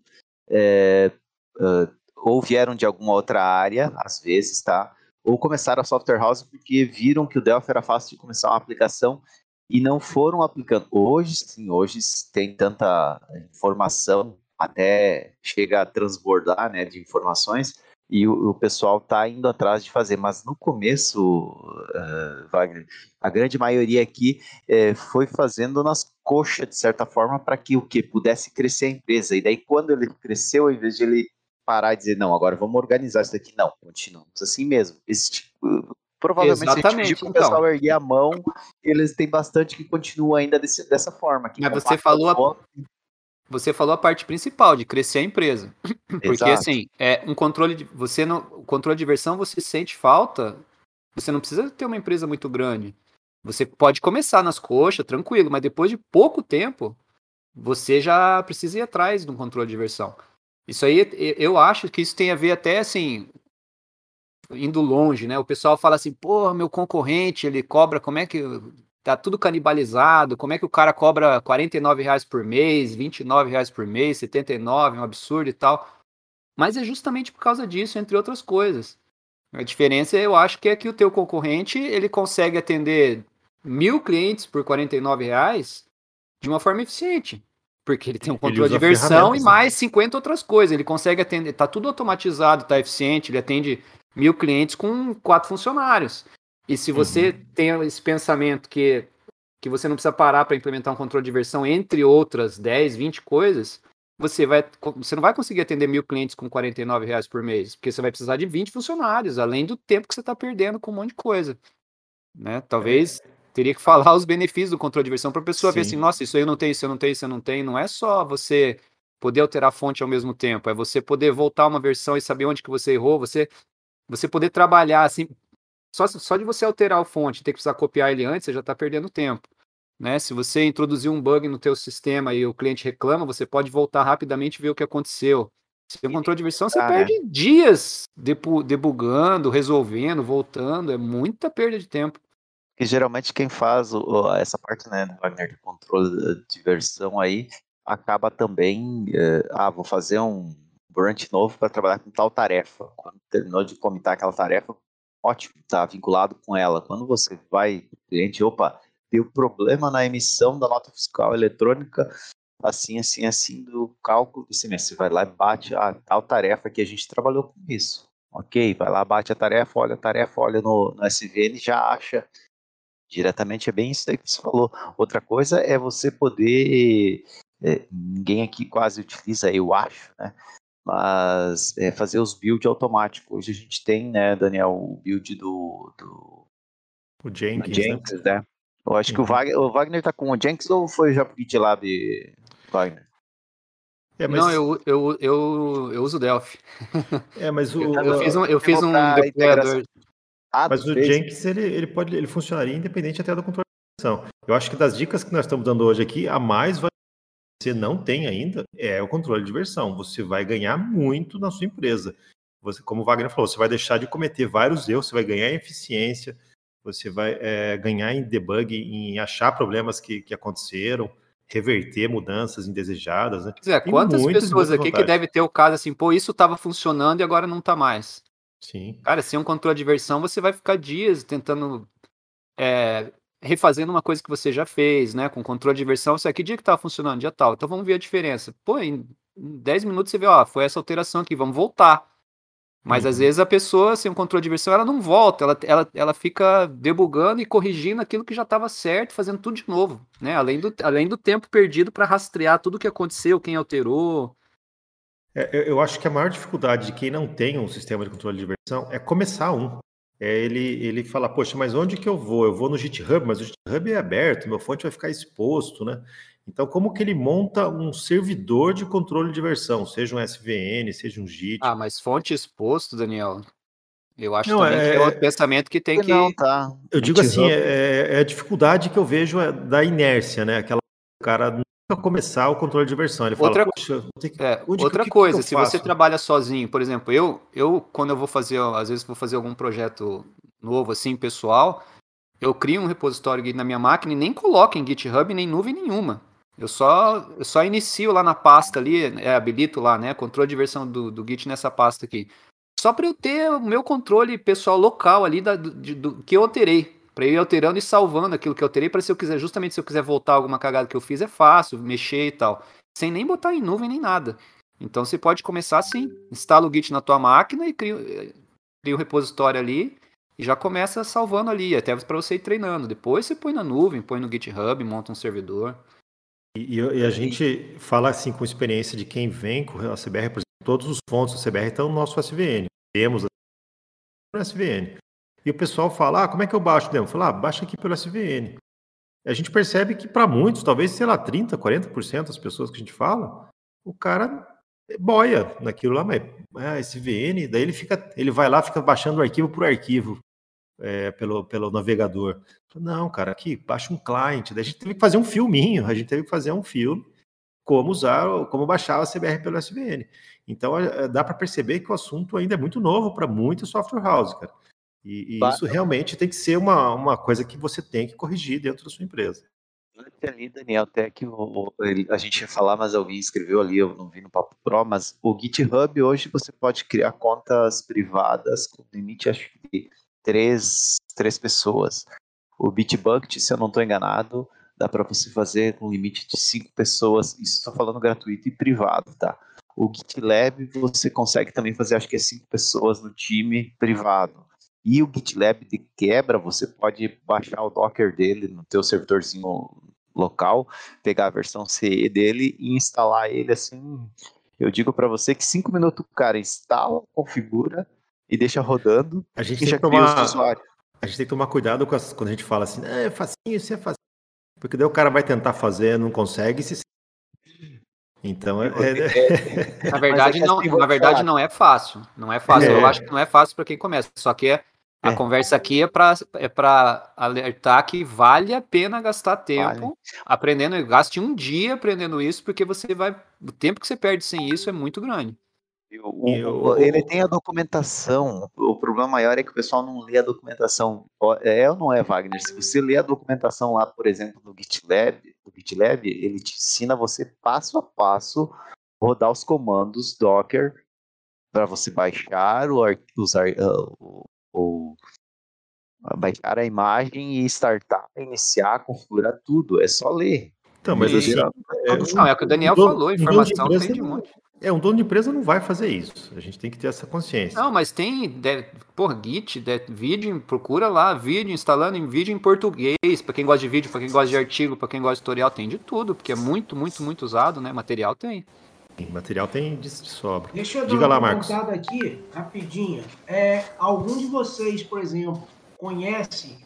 é, uh, ou vieram de alguma outra área, às vezes, tá? ou começaram a software house porque viram que o Delphi era fácil de começar uma aplicação e não foram aplicando. Hoje, sim, hoje tem tanta informação, até chega a transbordar né, de informações, e o, o pessoal está indo atrás de fazer. Mas no começo, uh, Wagner, a grande maioria aqui uh, foi fazendo nas coxas, de certa forma, para que o que pudesse crescer a empresa. E daí, quando ele cresceu, ao invés de ele parar e dizer, não, agora vamos organizar isso daqui. Não, continuamos assim mesmo. Esse tipo, provavelmente Exatamente, se a gente o pessoal então. erguer a mão, eles têm bastante que continua ainda desse, dessa forma. Mas você falou a, você falou a parte principal de crescer a empresa. Porque Exato. assim, é um controle de você não, o controle de versão você sente falta, você não precisa ter uma empresa muito grande. Você pode começar nas coxas, tranquilo, mas depois de pouco tempo, você já precisa ir atrás de um controle de versão. Isso aí, eu acho que isso tem a ver até assim, indo longe, né? O pessoal fala assim, pô, meu concorrente, ele cobra, como é que tá tudo canibalizado, como é que o cara cobra 49 reais por mês, 29 reais por mês, 79, um absurdo e tal. Mas é justamente por causa disso, entre outras coisas. A diferença, eu acho que é que o teu concorrente, ele consegue atender mil clientes por 49 reais de uma forma eficiente. Porque ele tem um controle de versão e né? mais 50 outras coisas. Ele consegue atender, tá tudo automatizado, tá eficiente, ele atende mil clientes com quatro funcionários. E se você uhum. tem esse pensamento que, que você não precisa parar para implementar um controle de versão, entre outras 10, 20 coisas, você, vai, você não vai conseguir atender mil clientes com 49 reais por mês, porque você vai precisar de 20 funcionários, além do tempo que você está perdendo com um monte de coisa. Né? Talvez é. teria que falar os benefícios do controle de versão para a pessoa Sim. ver assim, nossa, isso aí eu não tenho, isso eu não tenho, isso eu não tenho. Não é só você poder alterar a fonte ao mesmo tempo, é você poder voltar uma versão e saber onde que você errou, você, você poder trabalhar assim, só, só de você alterar a fonte, ter que precisar copiar ele antes, você já está perdendo tempo. Né? Se você introduzir um bug no teu sistema e o cliente reclama, você pode voltar rapidamente e ver o que aconteceu. Se tem um controle de versão, você ah, perde né? dias debugando, resolvendo, voltando. É muita perda de tempo. E geralmente quem faz o, essa parte, né, Wagner, de controle de versão aí, acaba também, eh, ah, vou fazer um branch novo para trabalhar com tal tarefa. Quando terminou de comitar aquela tarefa, ótimo, está vinculado com ela. Quando você vai, cliente, opa, deu problema na emissão da nota fiscal eletrônica, assim, assim, assim, do cálculo do semestre. Você vai lá e bate a tal tarefa que a gente trabalhou com isso. Ok, vai lá, bate a tarefa, olha a tarefa, olha no, no SVN já acha diretamente. É bem isso aí que você falou. Outra coisa é você poder. É, ninguém aqui quase utiliza, eu acho, né? Mas é, fazer os builds automáticos. Hoje a gente tem, né, Daniel, o build do. do o Jenkins, Jenkins né? né? Eu acho uhum. que o. Wagner, o Wagner tá com o Jenks ou foi já pro GitLab, Wagner? É, mas... Não, eu, eu, eu, eu uso Delphi. É, mas o. Eu, fiz um, eu fiz um deployador. Ah, mas o Jenkins ele, ele, pode, ele funcionaria independente até do controle de versão. Eu acho que das dicas que nós estamos dando hoje aqui, a mais vai você não tem ainda é o controle de versão. Você vai ganhar muito na sua empresa. Você, como o Wagner falou, você vai deixar de cometer vários erros, você vai ganhar eficiência, você vai é, ganhar em debug, em achar problemas que, que aconteceram, reverter mudanças indesejadas. Né? É, quantas pessoas aqui que deve ter o caso assim, pô, isso estava funcionando e agora não está mais. Sim. Cara, sem um controle de versão, você vai ficar dias tentando é, refazendo uma coisa que você já fez, né? Com controle de versão, você, que dia que estava funcionando? Dia tal. Então vamos ver a diferença. Pô, em 10 minutos você vê, ó, foi essa alteração aqui, vamos voltar. Mas uhum. às vezes a pessoa, sem um controle de versão, ela não volta, ela, ela, ela fica debugando e corrigindo aquilo que já estava certo, fazendo tudo de novo, né? Além do, além do tempo perdido para rastrear tudo o que aconteceu, quem alterou. É, eu acho que a maior dificuldade de quem não tem um sistema de controle de versão é começar um. É ele, ele fala, poxa, mas onde que eu vou? Eu vou no GitHub, mas o GitHub é aberto, meu fonte vai ficar exposto, né? Então, como que ele monta um servidor de controle de versão, seja um SVN, seja um Git? Ah, mas fonte exposto, Daniel. Eu acho não, também é... que é outro pensamento que tem que. Não, tá. Eu digo assim, é, é, a dificuldade que eu vejo é da inércia, né? Aquela cara começar o controle de versão. Ele outra, fala, que, é, outra que, coisa, que se você trabalha sozinho, por exemplo, eu, eu quando eu vou fazer, às vezes vou fazer algum projeto novo assim, pessoal, eu crio um repositório na minha máquina e nem coloco em GitHub nem nuvem nenhuma. Eu só, eu só inicio lá na pasta ali, é, habilito lá, né? Controle de versão do, do Git nessa pasta aqui. Só para eu ter o meu controle pessoal local ali da, do, do que eu alterei. Para eu ir alterando e salvando aquilo que eu alterei, para se eu quiser, justamente se eu quiser voltar alguma cagada que eu fiz, é fácil, mexer e tal. Sem nem botar em nuvem nem nada. Então você pode começar assim, instala o Git na tua máquina e cria, cria o repositório ali e já começa salvando ali, até para você ir treinando. Depois você põe na nuvem, põe no GitHub, monta um servidor. E, e, a gente fala assim com experiência de quem vem com a CBR, por exemplo, todos os fontes da CBR estão no nosso SVN. Temos no SVN. E o pessoal fala, ah, como é que eu baixo o demo? Fala, ah, baixa aqui pelo SVN. A gente percebe que para muitos, talvez, sei lá, 30%, 40% das pessoas que a gente fala, o cara boia naquilo lá, mas ah, SVN, daí ele fica, ele vai lá, fica baixando arquivo por arquivo é, pelo, pelo navegador. Não, cara, aqui, baixa um client. Daí a gente teve que fazer um filminho, a gente teve que fazer um filme como usar, como baixar a CBR pelo SVN. Então é, dá para perceber que o assunto ainda é muito novo para muitas software houses, cara. E, e isso realmente tem que ser uma, uma coisa que você tem que corrigir dentro da sua empresa. Ali, Daniel, até que o, a gente ia falar, mas alguém escreveu ali, eu não vi no Papo Pro, mas o GitHub hoje você pode criar contas privadas com limite, acho que três, três pessoas. O Bitbucket, se eu não estou enganado, dá para você fazer com limite de cinco pessoas. Isso estou falando gratuito e privado, tá? O GitLab você consegue também fazer, acho que é cinco pessoas no time privado. E o GitLab de quebra, você pode baixar o Docker dele no teu servidorzinho local, pegar a versão CE dele e instalar ele assim. Eu digo para você que cinco minutos o cara instala, configura e deixa rodando. A gente, tem que, tomar, a gente tem que tomar cuidado as, quando a gente fala assim, é facinho, isso é facinho. Porque daí o cara vai tentar fazer, não consegue, se então é, é... na verdade é não, assim, na verdade não é fácil, não é fácil. É. Eu acho que não é fácil para quem começa. Só que é, a é. conversa aqui é para é para alertar que vale a pena gastar tempo vale. aprendendo. Gaste um dia aprendendo isso, porque você vai o tempo que você perde sem isso é muito grande. O, o, ele tem a documentação. O problema maior é que o pessoal não lê a documentação. É ou não é, Wagner? Se você lê a documentação lá, por exemplo, do GitLab, do GitLab, ele te ensina você passo a passo rodar os comandos Docker para você baixar o, usar, uh, o, o, baixar a imagem e startar, iniciar, configurar tudo. É só ler. Então, mas assim, é, não, é o que o Daniel falou, informação tem de um monte. É, um dono de empresa não vai fazer isso. A gente tem que ter essa consciência. Não, mas tem, por Git, de, vídeo, procura lá, vídeo, instalando em vídeo em português, para quem gosta de vídeo, para quem gosta de artigo, para quem gosta de tutorial, tem de tudo, porque é muito, muito, muito usado, né? Material tem. Material tem de sobra. Deixa eu Diga dar uma lá, aqui, rapidinho. É, algum de vocês, por exemplo, conhece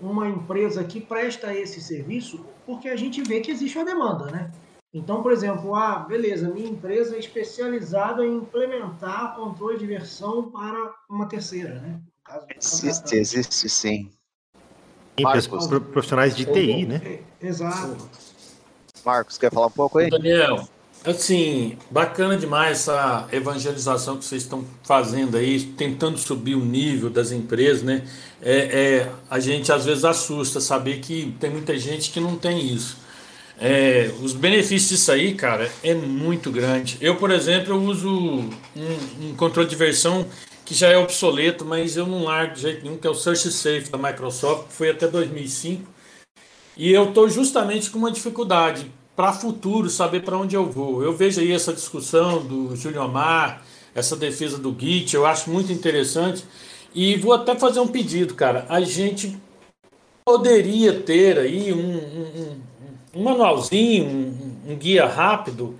uma empresa que presta esse serviço? Porque a gente vê que existe uma demanda, né? Então, por exemplo, ah, beleza, minha empresa é especializada em implementar controle de versão para uma terceira, né? Caso, existe, existe sim. Marcos, profissionais de TI, né? Exato. Marcos, quer falar um pouco aí? Daniel, assim, bacana demais essa evangelização que vocês estão fazendo aí, tentando subir o nível das empresas, né? É, é, a gente às vezes assusta saber que tem muita gente que não tem isso. É, os benefícios disso aí, cara, é muito grande. Eu, por exemplo, eu uso um, um, controle de versão que já é obsoleto, mas eu não largo de jeito nenhum, que é o Search Safe da Microsoft, que foi até 2005. E eu estou justamente com uma dificuldade para futuro saber para onde eu vou. Eu vejo aí essa discussão do Júlio Amar, essa defesa do Git, eu acho muito interessante. E vou até fazer um pedido, cara. A gente poderia ter aí um, um, um manualzinho, um, um, guia rápido,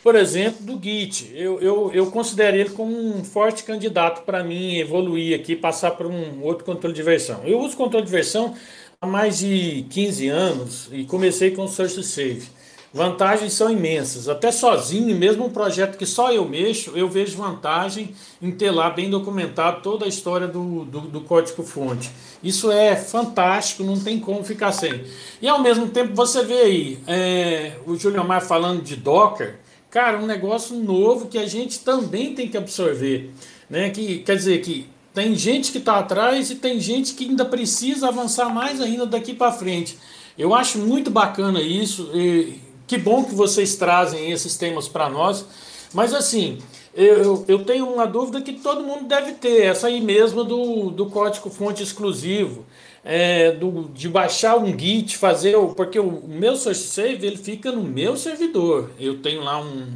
por exemplo, do Git. Eu, eu, eu considero ele como um forte candidato para mim evoluir aqui, passar para um outro controle de versão. Eu uso controle de versão há mais de 15 anos e comecei com o Source Save. Vantagens são imensas. Até sozinho, mesmo um projeto que só eu mexo, eu vejo vantagem em ter lá bem documentado toda a história do, do, do código-fonte. Isso é fantástico, não tem como ficar sem. E ao mesmo tempo você vê aí é, o Júlio Mar falando de Docker, cara, um negócio novo que a gente também tem que absorver. Né? Que, quer dizer que tem gente que está atrás e tem gente que ainda precisa avançar mais ainda daqui para frente. Eu acho muito bacana isso. E, que bom que vocês trazem esses temas para nós. Mas assim, eu, eu tenho uma dúvida que todo mundo deve ter, essa aí mesmo do, do código fonte exclusivo. É, do, de baixar um Git, fazer. Porque o meu source save ele fica no meu servidor. Eu tenho lá um,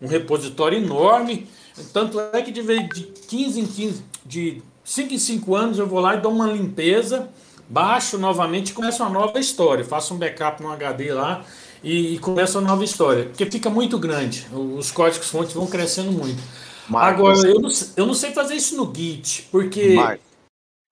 um repositório enorme. Tanto é que de, de 15 em 15, de 5 em 5 anos eu vou lá e dou uma limpeza, baixo novamente e começo uma nova história. Faço um backup no HD lá e, e começa uma nova história. Porque fica muito grande. Os códigos fontes vão crescendo muito. Marcos, Agora, eu não, eu não sei fazer isso no Git, porque. Marcos,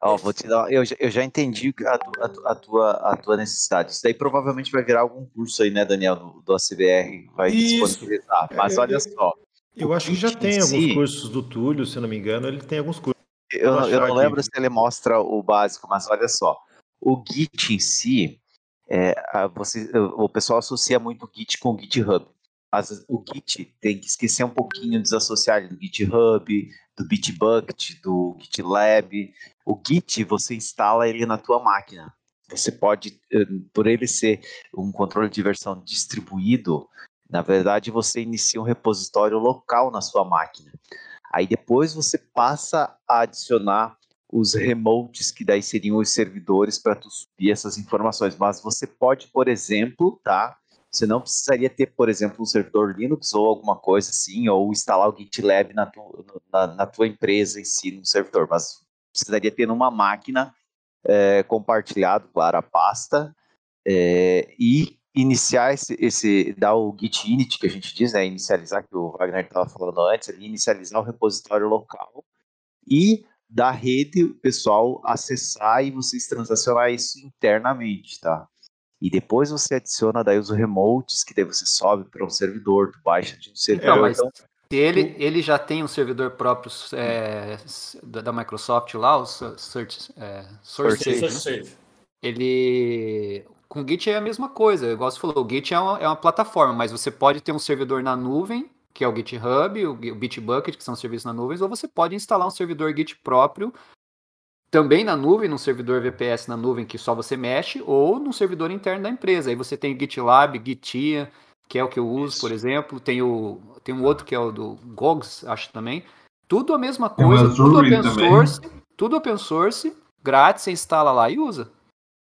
ó, vou te dar, eu, eu já entendi a, a, a, tua, a tua necessidade. Isso daí provavelmente vai virar algum curso aí, né, Daniel, do, do ACBR, vai isso. disponibilizar. Mas é, olha só. Eu acho que já tem alguns si, cursos do Túlio, se eu não me engano, ele tem alguns cursos. Eu, eu não lembro se ele mostra o básico, mas olha só. O Git em si, é, você, o pessoal associa muito o Git com o GitHub. Mas o Git tem que esquecer um pouquinho, desassociar do GitHub, do Bitbucket, do GitLab. O Git, você instala ele na tua máquina. Você pode, eh, por ele ser um controle de versão distribuído, na verdade você inicia um repositório local na sua máquina. Aí depois você passa a adicionar os remotes, que daí seriam os servidores para tu subir essas informações. Mas você pode, por exemplo, tá? Você não precisaria ter, por exemplo, um servidor Linux ou alguma coisa assim, ou instalar o GitLab na, tu, na, na tua empresa em si, no servidor. Mas precisaria ter numa máquina é, compartilhado, claro, a pasta, é, e iniciar esse, esse, dar o git init que a gente diz, né, inicializar, que o Wagner estava falando antes, ali, inicializar o repositório local e da rede o pessoal acessar e vocês transacionar isso internamente, tá? E depois você adiciona daí os remotes, que daí você sobe para um servidor, tu baixa de um servidor. Não, mas então... ele, ele já tem um servidor próprio é, da Microsoft lá, o Search, é, né? Ele com o Git é a mesma coisa, igual você falou, o Git é uma, é uma plataforma, mas você pode ter um servidor na nuvem, que é o GitHub, o, Bitbucket, que são serviços na nuvem, ou você pode instalar um servidor Git próprio, também na nuvem, num servidor VPS na nuvem que só você mexe, ou num servidor interno da empresa. Aí você tem o GitLab, Gitia, que é o que eu uso, Isso. por exemplo, tem o tem um outro que é o do Gogs, acho também. Tudo a mesma coisa, tudo open source, tudo open source, grátis, você instala lá e usa.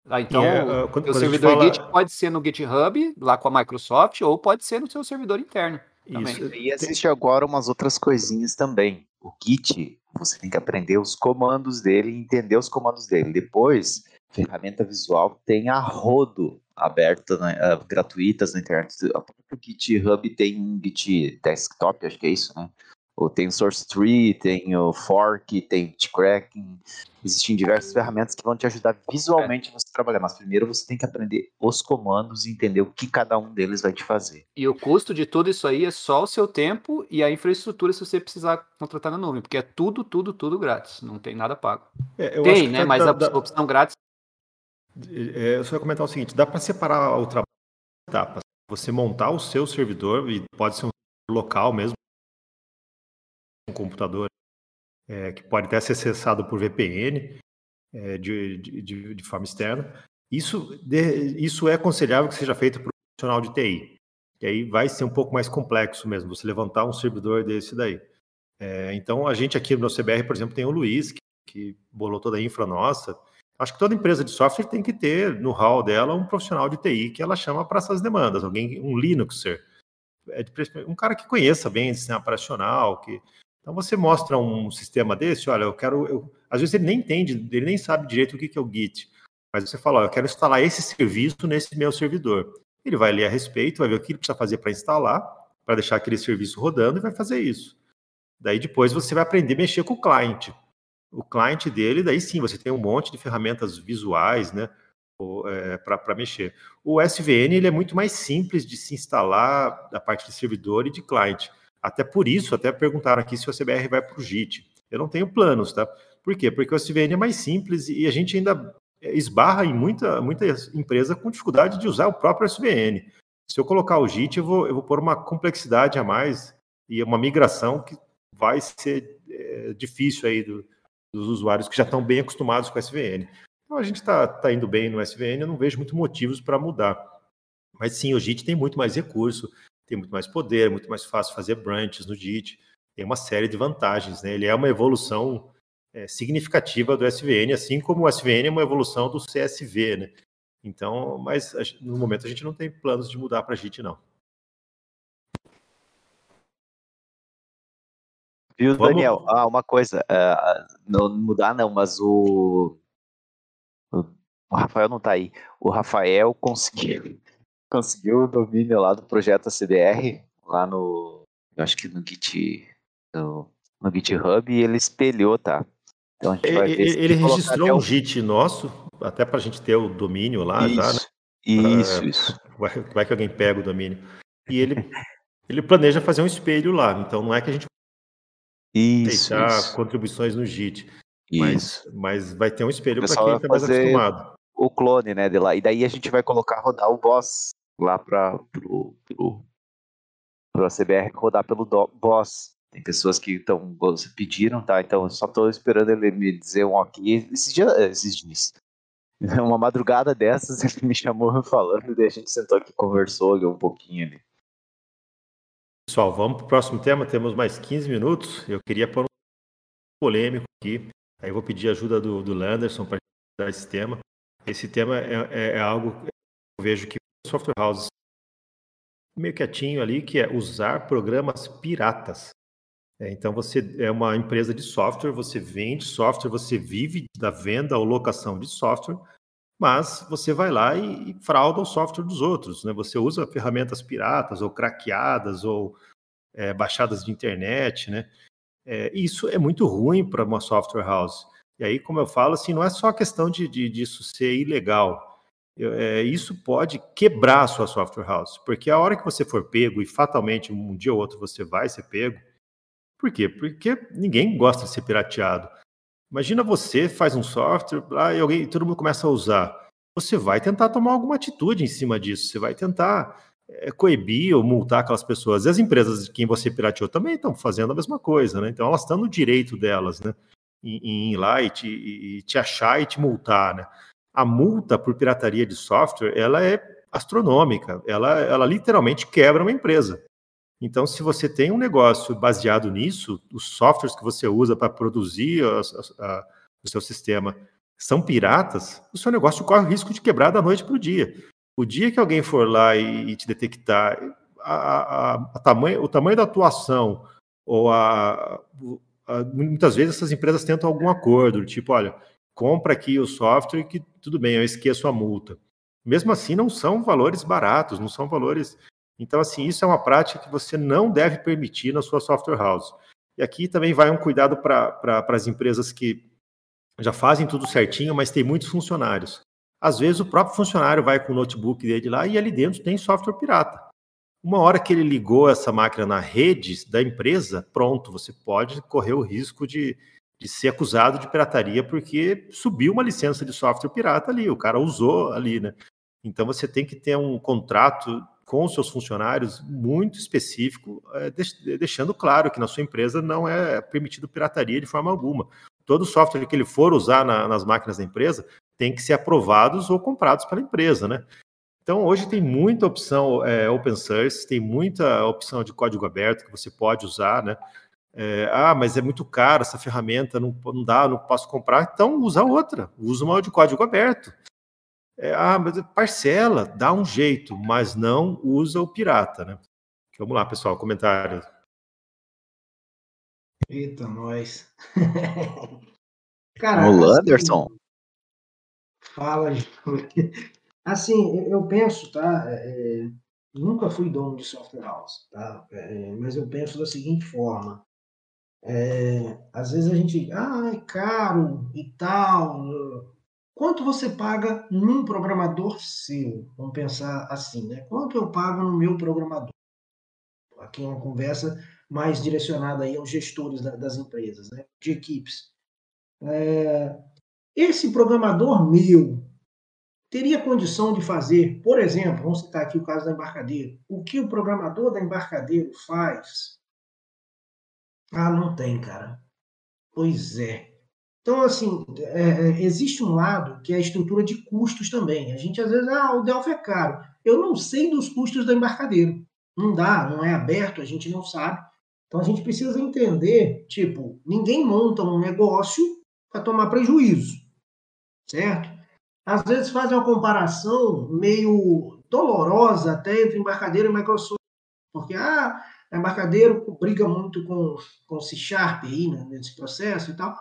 Ah, então, é, uh, quando, o servidor fala... Git pode ser no GitHub, lá com a Microsoft, ou pode ser no seu servidor interno. Isso. E existe agora umas outras coisinhas também. O Git, você tem que aprender os comandos dele e entender os comandos dele. Depois, ferramenta visual tem a rodo aberta, né, uh, gratuitas na internet. O próprio GitHub tem um Git desktop, acho que é isso, né? Ou tem o Source Tree, tem o Fork, tem o Cracking. Existem diversas ferramentas que vão te ajudar visualmente a você trabalhar, mas primeiro você tem que aprender os comandos e entender o que cada um deles vai te fazer. E o custo de tudo isso aí é só o seu tempo e a infraestrutura se você precisar contratar na nuvem, porque é tudo, tudo, tudo grátis, não tem nada pago. É, tem, né? Mas a opção grátis. É, eu só ia comentar o seguinte: dá para separar o trabalho em etapas. Você montar o seu servidor, e pode ser um local mesmo, um computador é, que pode até ser acessado por VPN é, de, de, de, forma externa. Isso, de, isso é aconselhável que seja feito por um profissional de TI. Que aí vai ser um pouco mais complexo mesmo, você levantar um servidor desse daí. É, então, a gente aqui no CBR, por exemplo, tem o Luiz, que, que bolou toda a infra nossa. Acho que toda empresa de software tem que ter no hall dela um profissional de TI que ela chama para essas demandas, alguém, um Linuxer, um cara que conheça bem o sistema operacional, que então você mostra um sistema desse, olha, eu quero. Eu, às vezes ele nem entende, ele nem sabe direito o que é o Git. Mas você fala, eu quero instalar esse serviço nesse meu servidor. Ele vai ler a respeito, vai ver o que ele precisa fazer para instalar, para deixar aquele serviço rodando e vai fazer isso. Daí depois você vai aprender a mexer com o cliente. O cliente dele, daí sim, você tem um monte de ferramentas visuais, né? É, para mexer. O SVN ele é muito mais simples de se instalar da parte de servidor e de cliente. Até por isso, até perguntaram aqui se o CBR vai para o JIT. Eu não tenho planos, tá? Por quê? Porque o SVN é mais simples e a gente ainda esbarra em muita, muita empresa com dificuldade de usar o próprio SVN. Se eu colocar o JIT, eu vou, eu vou pôr uma complexidade a mais e uma migração que vai ser é, difícil aí do, dos usuários que já estão bem acostumados com o SVN. Então a gente está tá indo bem no SVN, eu não vejo muito motivos para mudar. Mas sim, o JIT tem muito mais recurso, tem muito mais poder, muito mais fácil fazer branches no JIT, tem uma série de vantagens, né? Ele é uma evolução é, significativa do SVN, assim como o SVN é uma evolução do CSV, né? Então, mas no momento a gente não tem planos de mudar para JIT, não. Viu, Vamos... Daniel? Ah, uma coisa, uh, não mudar não, mas o... o Rafael não está aí. O Rafael conseguiu conseguiu o domínio lá do projeto CDR, lá no. Eu acho que no Git. No, no GitHub, e ele espelhou, tá? Então a gente vai ver ele, ele registrou um Git nosso, até para a gente ter o domínio lá isso, já, né? Isso, pra, isso. Vai, vai, que alguém pega o domínio. E ele, ele planeja fazer um espelho lá, então não é que a gente isso, deixar isso. contribuições no Git. Mas, mas vai ter um espelho para quem está mais acostumado. O clone, né, de lá. E daí a gente vai colocar rodar o boss lá para o CBR rodar pelo do, boss. Tem pessoas que estão pediram, tá? Então eu só estou esperando ele me dizer um ok. Esses dias, esses dias. Uma madrugada dessas ele me chamou falando e a gente sentou aqui conversou um pouquinho ali. Pessoal, vamos para o próximo tema. Temos mais 15 minutos. Eu queria pôr um polêmico aqui. Aí eu vou pedir ajuda do, do Landerson para dar esse tema. Esse tema é, é, é algo que eu vejo que software houses meio quietinho ali, que é usar programas piratas. É, então você é uma empresa de software, você vende software, você vive da venda ou locação de software, mas você vai lá e, e frauda o software dos outros, né? Você usa ferramentas piratas ou craqueadas ou é, baixadas de internet, né? É, isso é muito ruim para uma software house. E aí, como eu falo, assim, não é só questão de, de disso ser ilegal. É, isso pode quebrar a sua software house, porque a hora que você for pego e fatalmente um dia ou outro você vai ser pego, por quê? Porque ninguém gosta de ser pirateado. Imagina você faz um software lá, e alguém, todo mundo começa a usar. Você vai tentar tomar alguma atitude em cima disso. Você vai tentar é, coibir ou multar aquelas pessoas. E as empresas de quem você pirateou também estão fazendo a mesma coisa, né? Então elas estão no direito delas, né? Em, em ir lá e te, e te achar e te multar, né? A multa por pirataria de software, ela é astronômica. Ela, ela literalmente quebra uma empresa. Então, se você tem um negócio baseado nisso, os softwares que você usa para produzir a, a, a, o seu sistema são piratas, o seu negócio corre o risco de quebrar da noite para o dia. O dia que alguém for lá e, e te detectar tamanho, o tamanho da atuação, ou a, muitas vezes essas empresas tentam algum acordo, tipo, olha, compra aqui o software que tudo bem, eu esqueço a multa. Mesmo assim, não são valores baratos, não são valores então, assim, isso é uma prática que você não deve permitir na sua software house. E aqui também vai um cuidado para as empresas que já fazem tudo certinho, mas tem muitos funcionários. Às vezes o próprio funcionário vai com o notebook dele lá e ali dentro tem software pirata. Uma hora que ele ligou essa máquina na rede da empresa, pronto, você pode correr o risco de, de ser acusado de pirataria porque subiu uma licença de software pirata ali, o cara usou ali, né? Então você tem que ter um contrato com seus funcionários muito específico, é, deixando claro que na sua empresa não é permitido pirataria de forma alguma. Todo software que ele for usar na, nas máquinas da empresa tem que ser aprovados ou comprados pela empresa, né? Então, hoje tem muita opção é, open source, tem muita opção de código aberto que você pode usar, né? É, ah, mas é muito caro essa ferramenta, não, não dá, não posso comprar. Então, usa outra, usa uma de código aberto. É, ah, mas parcela, dá um jeito, mas não usa o pirata, né? Vamos lá, pessoal, comentário. Eita, nós. Cara, o Anderson. Assim, fala, assim, eu penso, tá? É, nunca fui dono de software house, tá? É, mas eu penso da seguinte forma. É, às vezes a gente, ah, é caro e tal, Quanto você paga num programador seu? Vamos pensar assim, né? Quanto eu pago no meu programador? Aqui é uma conversa mais direcionada aí aos gestores das empresas, né? De equipes. É, esse programador meu teria condição de fazer, por exemplo, vamos citar aqui o caso da Embarcadeiro. O que o programador da Embarcadeiro faz? Ah, não tem, cara. Pois é. Então, assim, é, é, existe um lado que é a estrutura de custos também. A gente às vezes, ah, o Delphi é caro. Eu não sei dos custos da embarcadeiro. Não dá, não é aberto, a gente não sabe. Então a gente precisa entender, tipo, ninguém monta um negócio para tomar prejuízo, certo? Às vezes fazem uma comparação meio dolorosa até entre embarcadeiro e Microsoft, porque ah, a embarcadeiro briga muito com com C Sharp aí né, nesse processo e tal.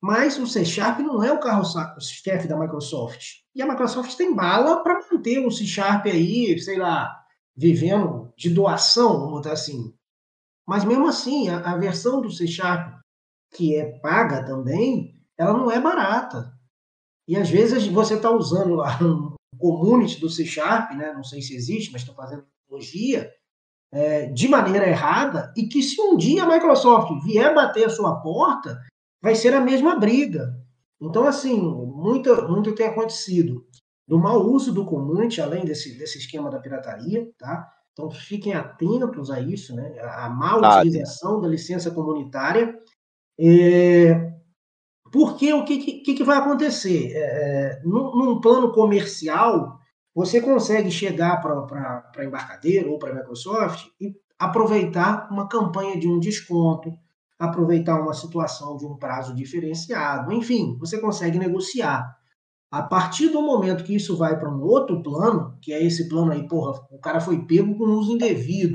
Mas o C Sharp não é o carro-chefe da Microsoft. E a Microsoft tem bala para manter o C Sharp aí, sei lá, vivendo de doação, vamos botar assim. Mas mesmo assim, a, a versão do C Sharp, que é paga também, ela não é barata. E às vezes você está usando lá um community do C Sharp, né? não sei se existe, mas estou fazendo tecnologia, é, de maneira errada, e que se um dia a Microsoft vier bater a sua porta, vai ser a mesma briga. Então, assim, muito, muito tem acontecido do mau uso do community, além desse, desse esquema da pirataria, tá? Então, fiquem atentos a isso, né? A má utilização da licença comunitária. É... Porque o que, que, que vai acontecer? É, é num, num, plano comercial, você consegue chegar para embarcadeiro ou para a Microsoft e aproveitar uma campanha de um desconto, aproveitar uma situação de um prazo diferenciado, enfim, você consegue negociar. A partir do momento que isso vai para um outro plano, que é esse plano aí, porra, o cara foi pego com uso indevido.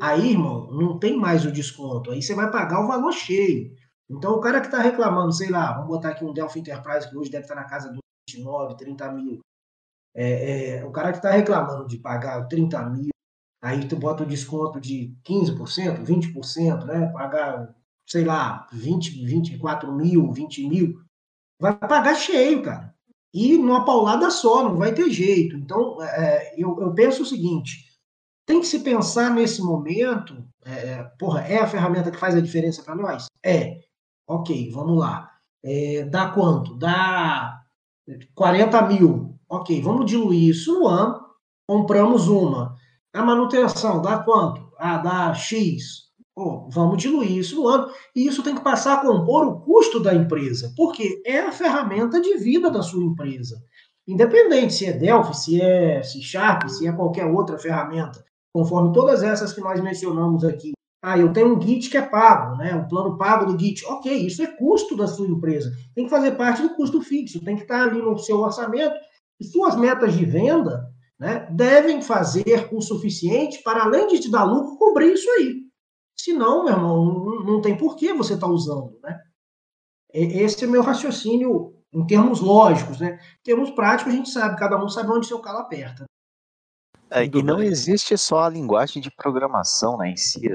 Aí, irmão, não tem mais o desconto. Aí você vai pagar o valor cheio. Então, o cara que está reclamando, sei lá, vamos botar aqui um Delphi Enterprise que hoje deve estar na casa dos 29, 30 mil. É, é, o cara que está reclamando de pagar 30 mil, aí tu bota o desconto de 15%, 20%, né? Pagar, sei lá, 20, 24 mil, 20 mil, vai pagar cheio, cara. E numa paulada só, não vai ter jeito. Então, é, eu, eu penso o seguinte: tem que se pensar nesse momento, é, porra, é a ferramenta que faz a diferença para nós? É. Ok, vamos lá. É, dá quanto? Dá 40 mil. Ok, vamos diluir isso no ano. Compramos uma. A manutenção dá quanto? Ah, dá X. Oh, vamos diluir isso no ano. E isso tem que passar a compor o custo da empresa, porque é a ferramenta de vida da sua empresa. Independente se é Delphi, se é C Sharp, se é qualquer outra ferramenta, conforme todas essas que nós mencionamos aqui, ah, eu tenho um Git que é pago, né? Um plano pago do Git. Ok, isso é custo da sua empresa. Tem que fazer parte do custo fixo, tem que estar ali no seu orçamento. E suas metas de venda né, devem fazer o suficiente para, além de te dar lucro, cobrir isso aí. Senão, meu irmão, não, não tem por que você estar tá usando, né? Esse é meu raciocínio em termos lógicos, né? Em termos práticos, a gente sabe, cada um sabe onde seu calo aperta. É, e não existe só a linguagem de programação né, em si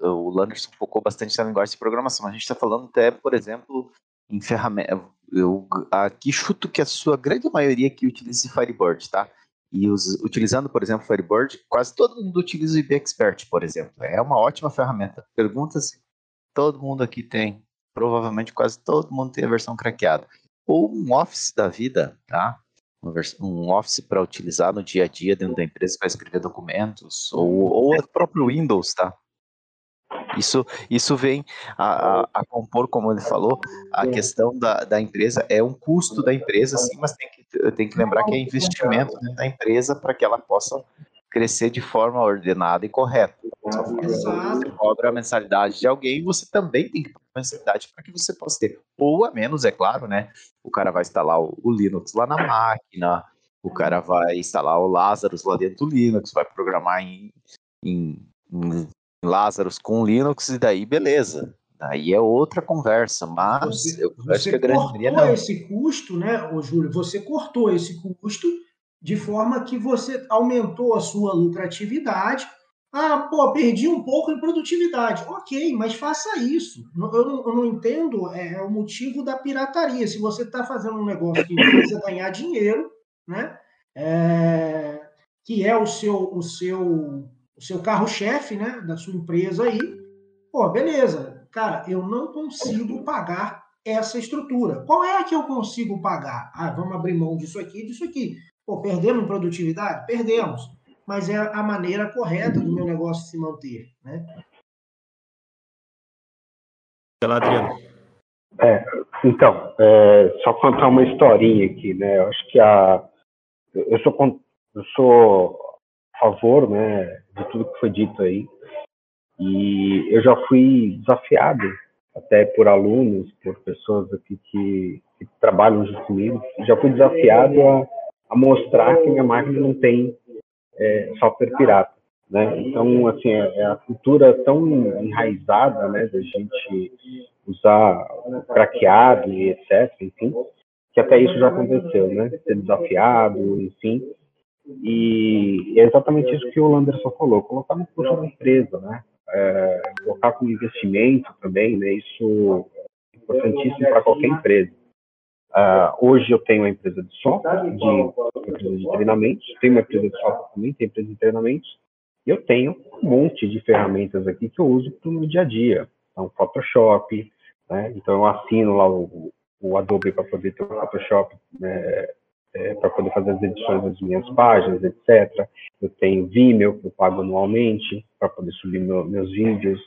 o Landerson focou bastante na linguagem de programação. A gente está falando até, por exemplo, em ferramenta. Eu aqui chuto que a sua grande maioria que utiliza Firebird, tá? E os, utilizando, por exemplo, Firebird, quase todo mundo utiliza o IB Expert, por exemplo. É uma ótima ferramenta. Pergunta se todo mundo aqui tem. Provavelmente quase todo mundo tem a versão craqueada. Ou um Office da vida, tá? um Office para utilizar no dia a dia dentro da empresa para escrever documentos, ou, ou o próprio Windows, tá? Isso, isso vem a, a, a, compor, como ele falou, a questão da, da empresa é um custo da empresa, sim, mas tem que, tem que lembrar que é investimento da empresa para que ela possa crescer de forma ordenada e correta. Você cobra a mensalidade de alguém, você também tem que cobrar a mensalidade para que você possa ter. Ou a menos, é claro, né? O cara vai instalar o, o Linux lá na máquina, o cara vai instalar o Lazarus lá dentro do Linux, vai programar em, em, em Lazarus com Linux e daí beleza. Daí é outra conversa, mas você, eu acho que a grande maioria não. esse custo, né, ô Júlio? Você cortou esse custo de forma que você aumentou a sua lucratividade. Ah, pô, perdi um pouco em produtividade. Ok, mas faça isso. Eu não, eu não entendo é, é, o motivo da pirataria. Se você está fazendo um negócio que precisa ganhar dinheiro, né? É, que é o seu, o seu seu carro-chefe, né, da sua empresa aí, pô, beleza, cara, eu não consigo pagar essa estrutura. Qual é a que eu consigo pagar? Ah, vamos abrir mão disso aqui, disso aqui. Pô, perdemos em produtividade? Perdemos. Mas é a maneira correta do meu negócio se manter, né? Pela Adriano. É, então, é, só contar uma historinha aqui, né? Eu acho que a eu sou eu sou favor, né, de tudo que foi dito aí. E eu já fui desafiado até por alunos, por pessoas aqui que, que trabalham junto comigo, já fui desafiado a, a mostrar que minha máquina não tem é, software pirata. Né? Então, assim, é, é a cultura tão enraizada, né, da gente usar craqueado e etc, enfim, que até isso já aconteceu, né, ser desafiado, enfim, e é exatamente isso que o Landerson falou, colocar no custo da empresa, né? É, colocar como investimento também, né? Isso é importantíssimo para qualquer empresa. Uh, hoje eu tenho uma empresa de software, de, empresa de treinamentos, tenho uma empresa de software também, tenho empresa de treinamentos, e eu tenho um monte de ferramentas aqui que eu uso para o meu dia a dia. Então, Photoshop, né? então eu assino lá o, o Adobe para poder ter o Photoshop né? É, para poder fazer as edições das minhas páginas, etc. Eu tenho Vimeo, que eu pago anualmente para poder subir meu, meus vídeos.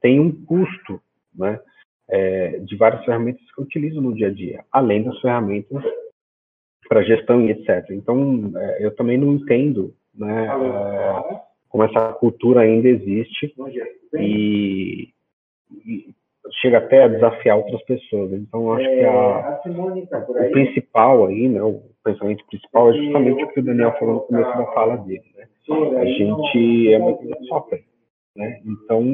Tem um custo né, é, de várias ferramentas que eu utilizo no dia a dia, além das ferramentas para gestão e etc. Então, é, eu também não entendo né, é, como essa cultura ainda existe e, e chega até a desafiar outras pessoas. Então, acho que a, o principal aí, né, o pensamento principal é justamente o que o Daniel falou no começo da fala dele. Né? A gente é uma empresa de software. Né? Então,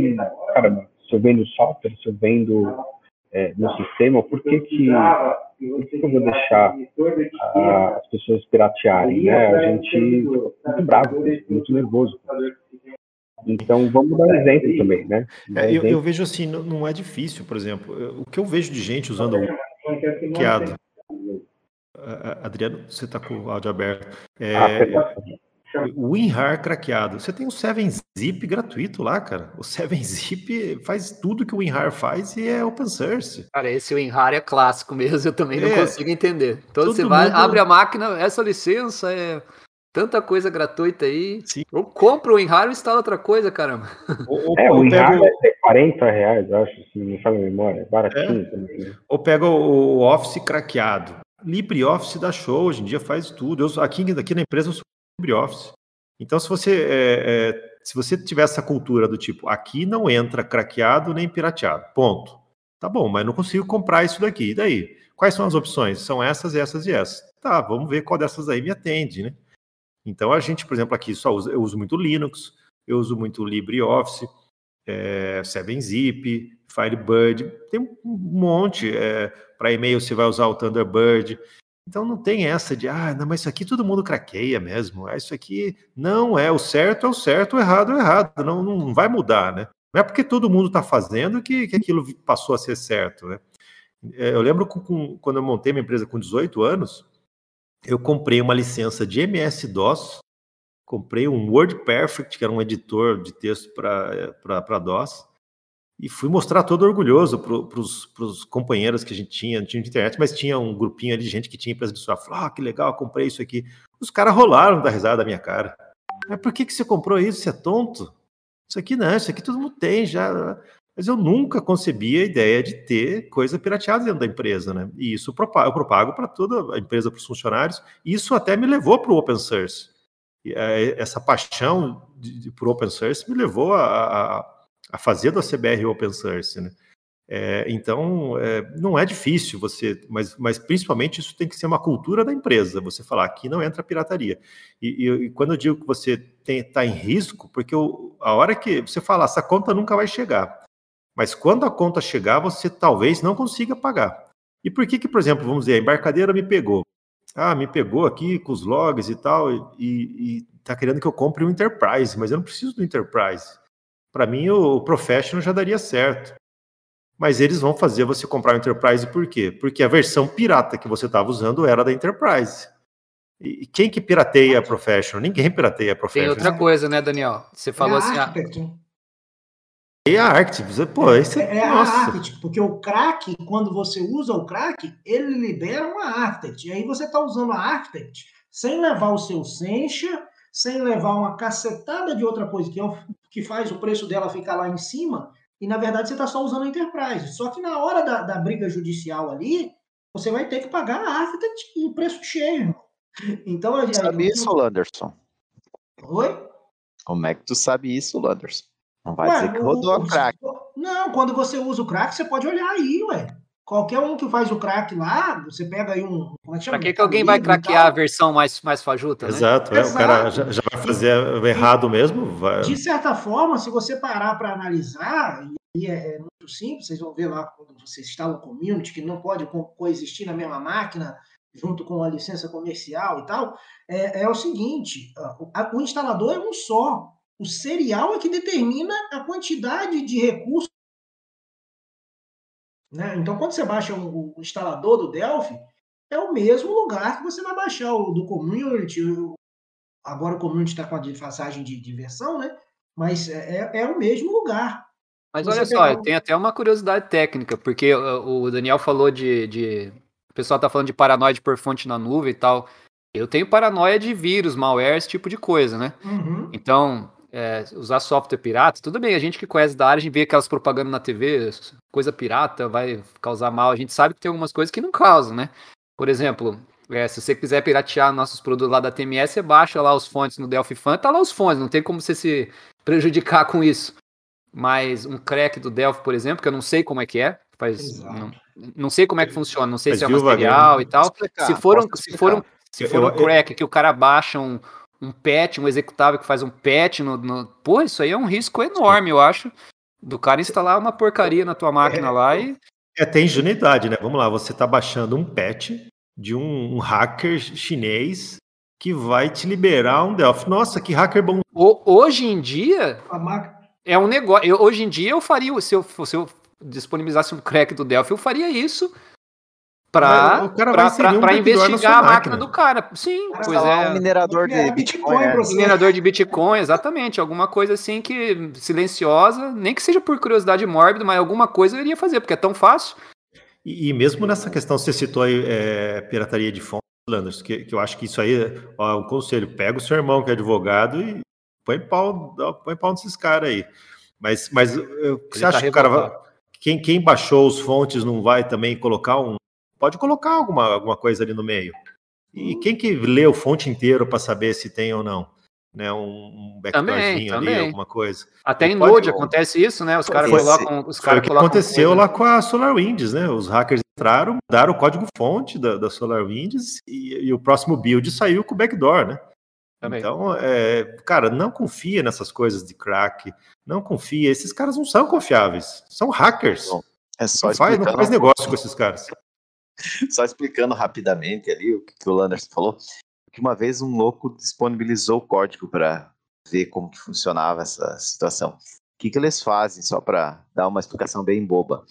caramba, se eu vendo software, se eu vendo é, no sistema, por que que, por que, que eu vou deixar a, as pessoas piratearem? Né? A gente fica muito bravo, muito nervoso. Então, vamos dar um exemplo também, né? É, eu, eu, vejo assim, não, não, é difícil, por exemplo, o que eu vejo de gente usando o. Adriano, você está com o áudio aberto. É, ah, o WinRAR craqueado. Você tem o 7-Zip gratuito lá, cara. O 7-Zip faz tudo que o WinRAR faz e é open source. Cara, esse WinRAR é clássico mesmo, eu também não é, consigo entender. Então você vai, mundo... abre a máquina, essa licença é tanta coisa gratuita aí. Sim. Ou compra o WinRAR e instala outra coisa, caramba. Ou, é, o WinRAR pego... é 40 reais, acho, se não fala a memória. É baratinho é. também. Né? Ou pega o Office craqueado. LibreOffice dá show, hoje em dia faz tudo. Eu, aqui, aqui na empresa eu sou LibreOffice. Então, se você, é, é, se você tiver essa cultura do tipo, aqui não entra craqueado nem pirateado, ponto. Tá bom, mas não consigo comprar isso daqui. E daí? Quais são as opções? São essas, essas e essas. Tá, vamos ver qual dessas aí me atende, né? Então, a gente, por exemplo, aqui só usa, eu uso muito Linux, eu uso muito LibreOffice, é, 7-Zip, Firebird, tem um monte. É, Para e-mail você vai usar o Thunderbird. Então não tem essa de, ah, não, mas isso aqui todo mundo craqueia mesmo. Ah, isso aqui não é o certo, é o certo, o errado é o errado. Não, não vai mudar, né? Não é porque todo mundo está fazendo que, que aquilo passou a ser certo, né? É, eu lembro com, com, quando eu montei minha empresa com 18 anos, eu comprei uma licença de MS-DOS, comprei um WordPerfect, que era um editor de texto para DOS, e fui mostrar todo orgulhoso para os companheiros que a gente tinha, tinha de internet, mas tinha um grupinho de gente que tinha empresa de software. Falou, ah, que legal, comprei isso aqui. Os caras rolaram da risada da minha cara. Mas por que, que você comprou isso? Você é tonto? Isso aqui não, isso aqui todo mundo tem já. Mas eu nunca concebi a ideia de ter coisa pirateada dentro da empresa, né? E isso eu propago para toda a empresa, para os funcionários. Isso até me levou para o open source. E, é, essa paixão de, de, por open source me levou a, a a fazer da CBR open source, né? É, então, é, não é difícil você, mas, mas principalmente isso tem que ser uma cultura da empresa. Você falar aqui não entra pirataria. E, e, e quando eu digo que você está em risco, porque o, a hora que você fala, essa conta nunca vai chegar. Mas quando a conta chegar, você talvez não consiga pagar. E por que, que por exemplo, vamos dizer, a embarcadeira me pegou? Ah, me pegou aqui com os logs e tal, e está querendo que eu compre um Enterprise, mas eu não preciso do Enterprise. Para mim, o Professional já daria certo. Mas eles vão fazer você comprar o Enterprise por quê? Porque a versão pirata que você estava usando era da Enterprise. E quem que pirateia a Professional? Ninguém pirateia a Professional. Tem outra coisa, né, Daniel? Você falou é assim. E a Architect, pô, esse é, é a Architect, porque o crack, quando você usa o crack, ele libera uma Architect. E aí você está usando a Architect sem levar o seu Sencha, sem levar uma cacetada de outra coisa que, é o, que faz o preço dela ficar lá em cima, e na verdade você está só usando a Enterprise. Só que na hora da, da briga judicial ali, você vai ter que pagar a Architect e preço cheio. Então, a, sabe isso, Landerson? Oi? Como é que tu sabe isso, Landerson? Não vai ué, dizer que rodou o, a crack. Não, quando você usa o crack, você pode olhar aí, ué. Qualquer um que faz o crack lá, você pega aí um. Como é que chama? Pra que, que alguém vai craquear a versão mais, mais fajuta? Né? Exato, é, Exato. o cara já, já, vai fazer errado mesmo. Vai... De certa forma, se você parar para analisar, e é, é, muito simples, vocês vão ver lá quando você instala o community, que não pode coexistir na mesma máquina, junto com a licença comercial e tal, é, é o seguinte: a, o instalador é um só. O serial é que determina a quantidade de recursos né? Então, quando você baixa o, o instalador do Delphi, é o mesmo lugar que você vai baixar o do Community. Agora o Community está com a passagem de, de versão, né? Mas é, é, é o mesmo lugar. Mas você olha só, tem até uma curiosidade técnica, porque o Daniel falou de. de... O pessoal está falando de paranoia por fonte na nuvem e tal. Eu tenho paranoia de vírus, malware, esse tipo de coisa, né? Uhum. Então, é, usar software pirata, tudo bem, a gente que conhece da área, a gente vê aquelas propagandas na TV, coisa pirata vai causar mal, a gente sabe que tem algumas coisas que não causam, né? Por exemplo, é, se você quiser piratear nossos produtos lá da TMS, você baixa lá os fontes no Delphi Fan, tá lá os fontes, não tem como você se prejudicar com isso. Mas um crack do Delphi, por exemplo, que eu não sei como é que é, faz, não, não, sei como é que funciona, não sei Mas se é material e tal. Explicar, se for um, se for um, se for um crack que o cara baixa um, um patch, um executável que faz um patch no, no... Pô, isso aí é um risco enorme, eu acho, do cara instalar uma porcaria na tua máquina é, lá e. É, tem ingenuidade, né? Vamos lá, você tá baixando um patch de um, um hacker chinês que vai te liberar um Delphi. Nossa, que hacker bom. hoje em dia. É um negócio. Eu, hoje em dia eu faria. Se eu, se eu disponibilizasse um crack do Delphi, eu faria isso para um investigar a máquina do cara. Sim, pois é. Um minerador de Bitcoin. É. Minerador de Bitcoin, exatamente. Alguma coisa assim que silenciosa, nem que seja por curiosidade mórbida, mas alguma coisa eu iria fazer, porque é tão fácil. E, e mesmo nessa questão, você citou aí é, pirataria de fontes, Landers, que, que, eu acho que isso aí é um conselho. Pega o seu irmão que é advogado e põe pau, põe pau nesses caras aí. Mas, mas você tá acha que o cara vai, quem, quem baixou os fontes não vai também colocar um pode colocar alguma, alguma coisa ali no meio. E quem que lê o fonte inteiro para saber se tem ou não? Né, um, um backdoorzinho ali, alguma coisa. Até em pode... Node acontece isso, né? Os caras colocam. Os cara o que aconteceu lá com a SolarWinds, né? Os hackers entraram, mudaram o código-fonte da, da SolarWinds e, e, o próximo build saiu com o backdoor, né? Também. Então, é, cara, não confia nessas coisas de crack, não confia. Esses caras não são confiáveis, são hackers. é só não faz, não faz negócio com esses caras. Só explicando rapidamente ali o que, o Landers falou, que uma vez um louco disponibilizou o código para ver como que funcionava essa situação. O que, que eles fazem, só para dar uma explicação bem boba?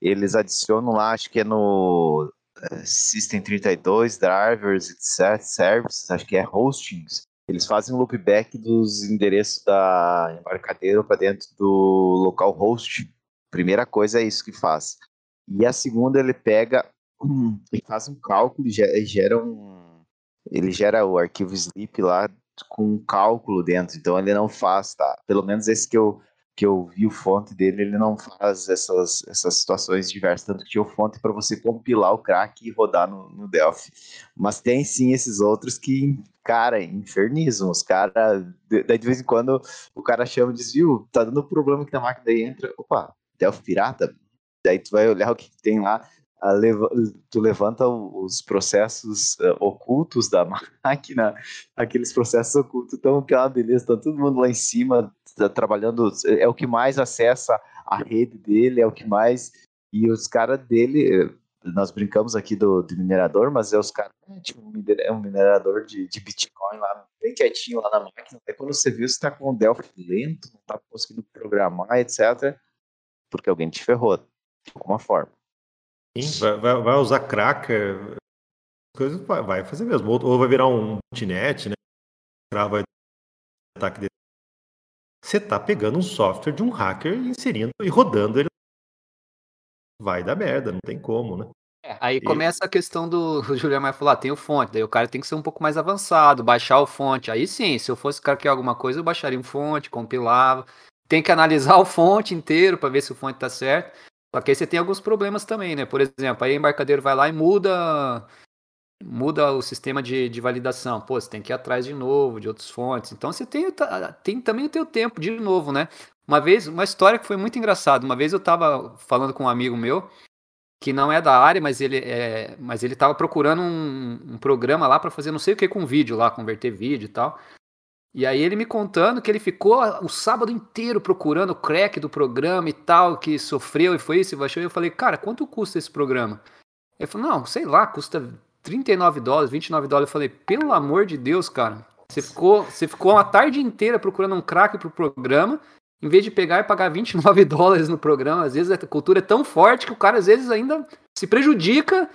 Eles adicionam lá, acho que é no uh, System 32, drivers, etc, services, acho que é hostings. Eles fazem um loopback dos endereços da embarcadeira para dentro do local host. Primeira coisa é isso que faz. E a segunda, ele pega ele faz um cálculo, e gera um. Ele gera o arquivo sleep lá com um cálculo dentro, então ele não faz, tá? Pelo menos esse que eu, que eu vi o fonte dele, ele não faz essas, essas situações diversas, tanto que tinha o fonte para você compilar o crack e rodar no, no Delphi. Mas tem sim esses outros que, cara, infernizam. Os caras, daí de vez em quando o cara chama e diz, viu, tá dando problema aqui na máquina, daí entra, opa, Delphi pirata? Daí tu vai olhar o que tem lá, tu levanta os processos uh, ocultos da máquina, aqueles processos ocultos estão que é uma beleza, tá todo mundo lá em cima tá trabalhando, é o que mais acessa a rede dele, é o que mais e os caras dele, nós brincamos aqui do, do minerador, mas é os caras, é, tipo, é um minerador de, de Bitcoin lá, bem quietinho lá na máquina, aí quando você viu, você tá com o Delphi lento, não tá conseguindo programar, etc, porque alguém te ferrou, de alguma forma. Sim, vai, vai, vai usar cracker, coisas vai, vai fazer mesmo. Ou, ou vai virar um botnet, né? Vai ataque dele. Você tá pegando um software de um hacker inserindo e rodando ele. Vai dar merda, não tem como, né? É, aí e... começa a questão do. O Juliano vai falar, tem o fonte, daí o cara tem que ser um pouco mais avançado, baixar o fonte. Aí sim, se eu fosse craquear alguma coisa, eu baixaria um fonte, compilava. Tem que analisar o fonte inteiro para ver se o fonte tá certo. Só que aí você tem alguns problemas também, né? Por exemplo, aí o embarcadeiro vai lá e muda muda o sistema de, de validação. Pô, você tem que ir atrás de novo, de outras fontes. Então você tem, tem também o teu tempo de novo, né? Uma vez, uma história que foi muito engraçada. Uma vez eu tava falando com um amigo meu, que não é da área, mas ele é, mas ele tava procurando um, um programa lá para fazer não sei o que com vídeo lá, converter vídeo e tal. E aí ele me contando que ele ficou o sábado inteiro procurando o crack do programa e tal, que sofreu e foi isso e baixou. E eu falei, cara, quanto custa esse programa? Ele falou, não, sei lá, custa 39 dólares, 29 dólares. Eu falei, pelo amor de Deus, cara, você ficou, você ficou uma tarde inteira procurando um crack pro programa, em vez de pegar e pagar 29 dólares no programa. Às vezes a cultura é tão forte que o cara às vezes ainda se prejudica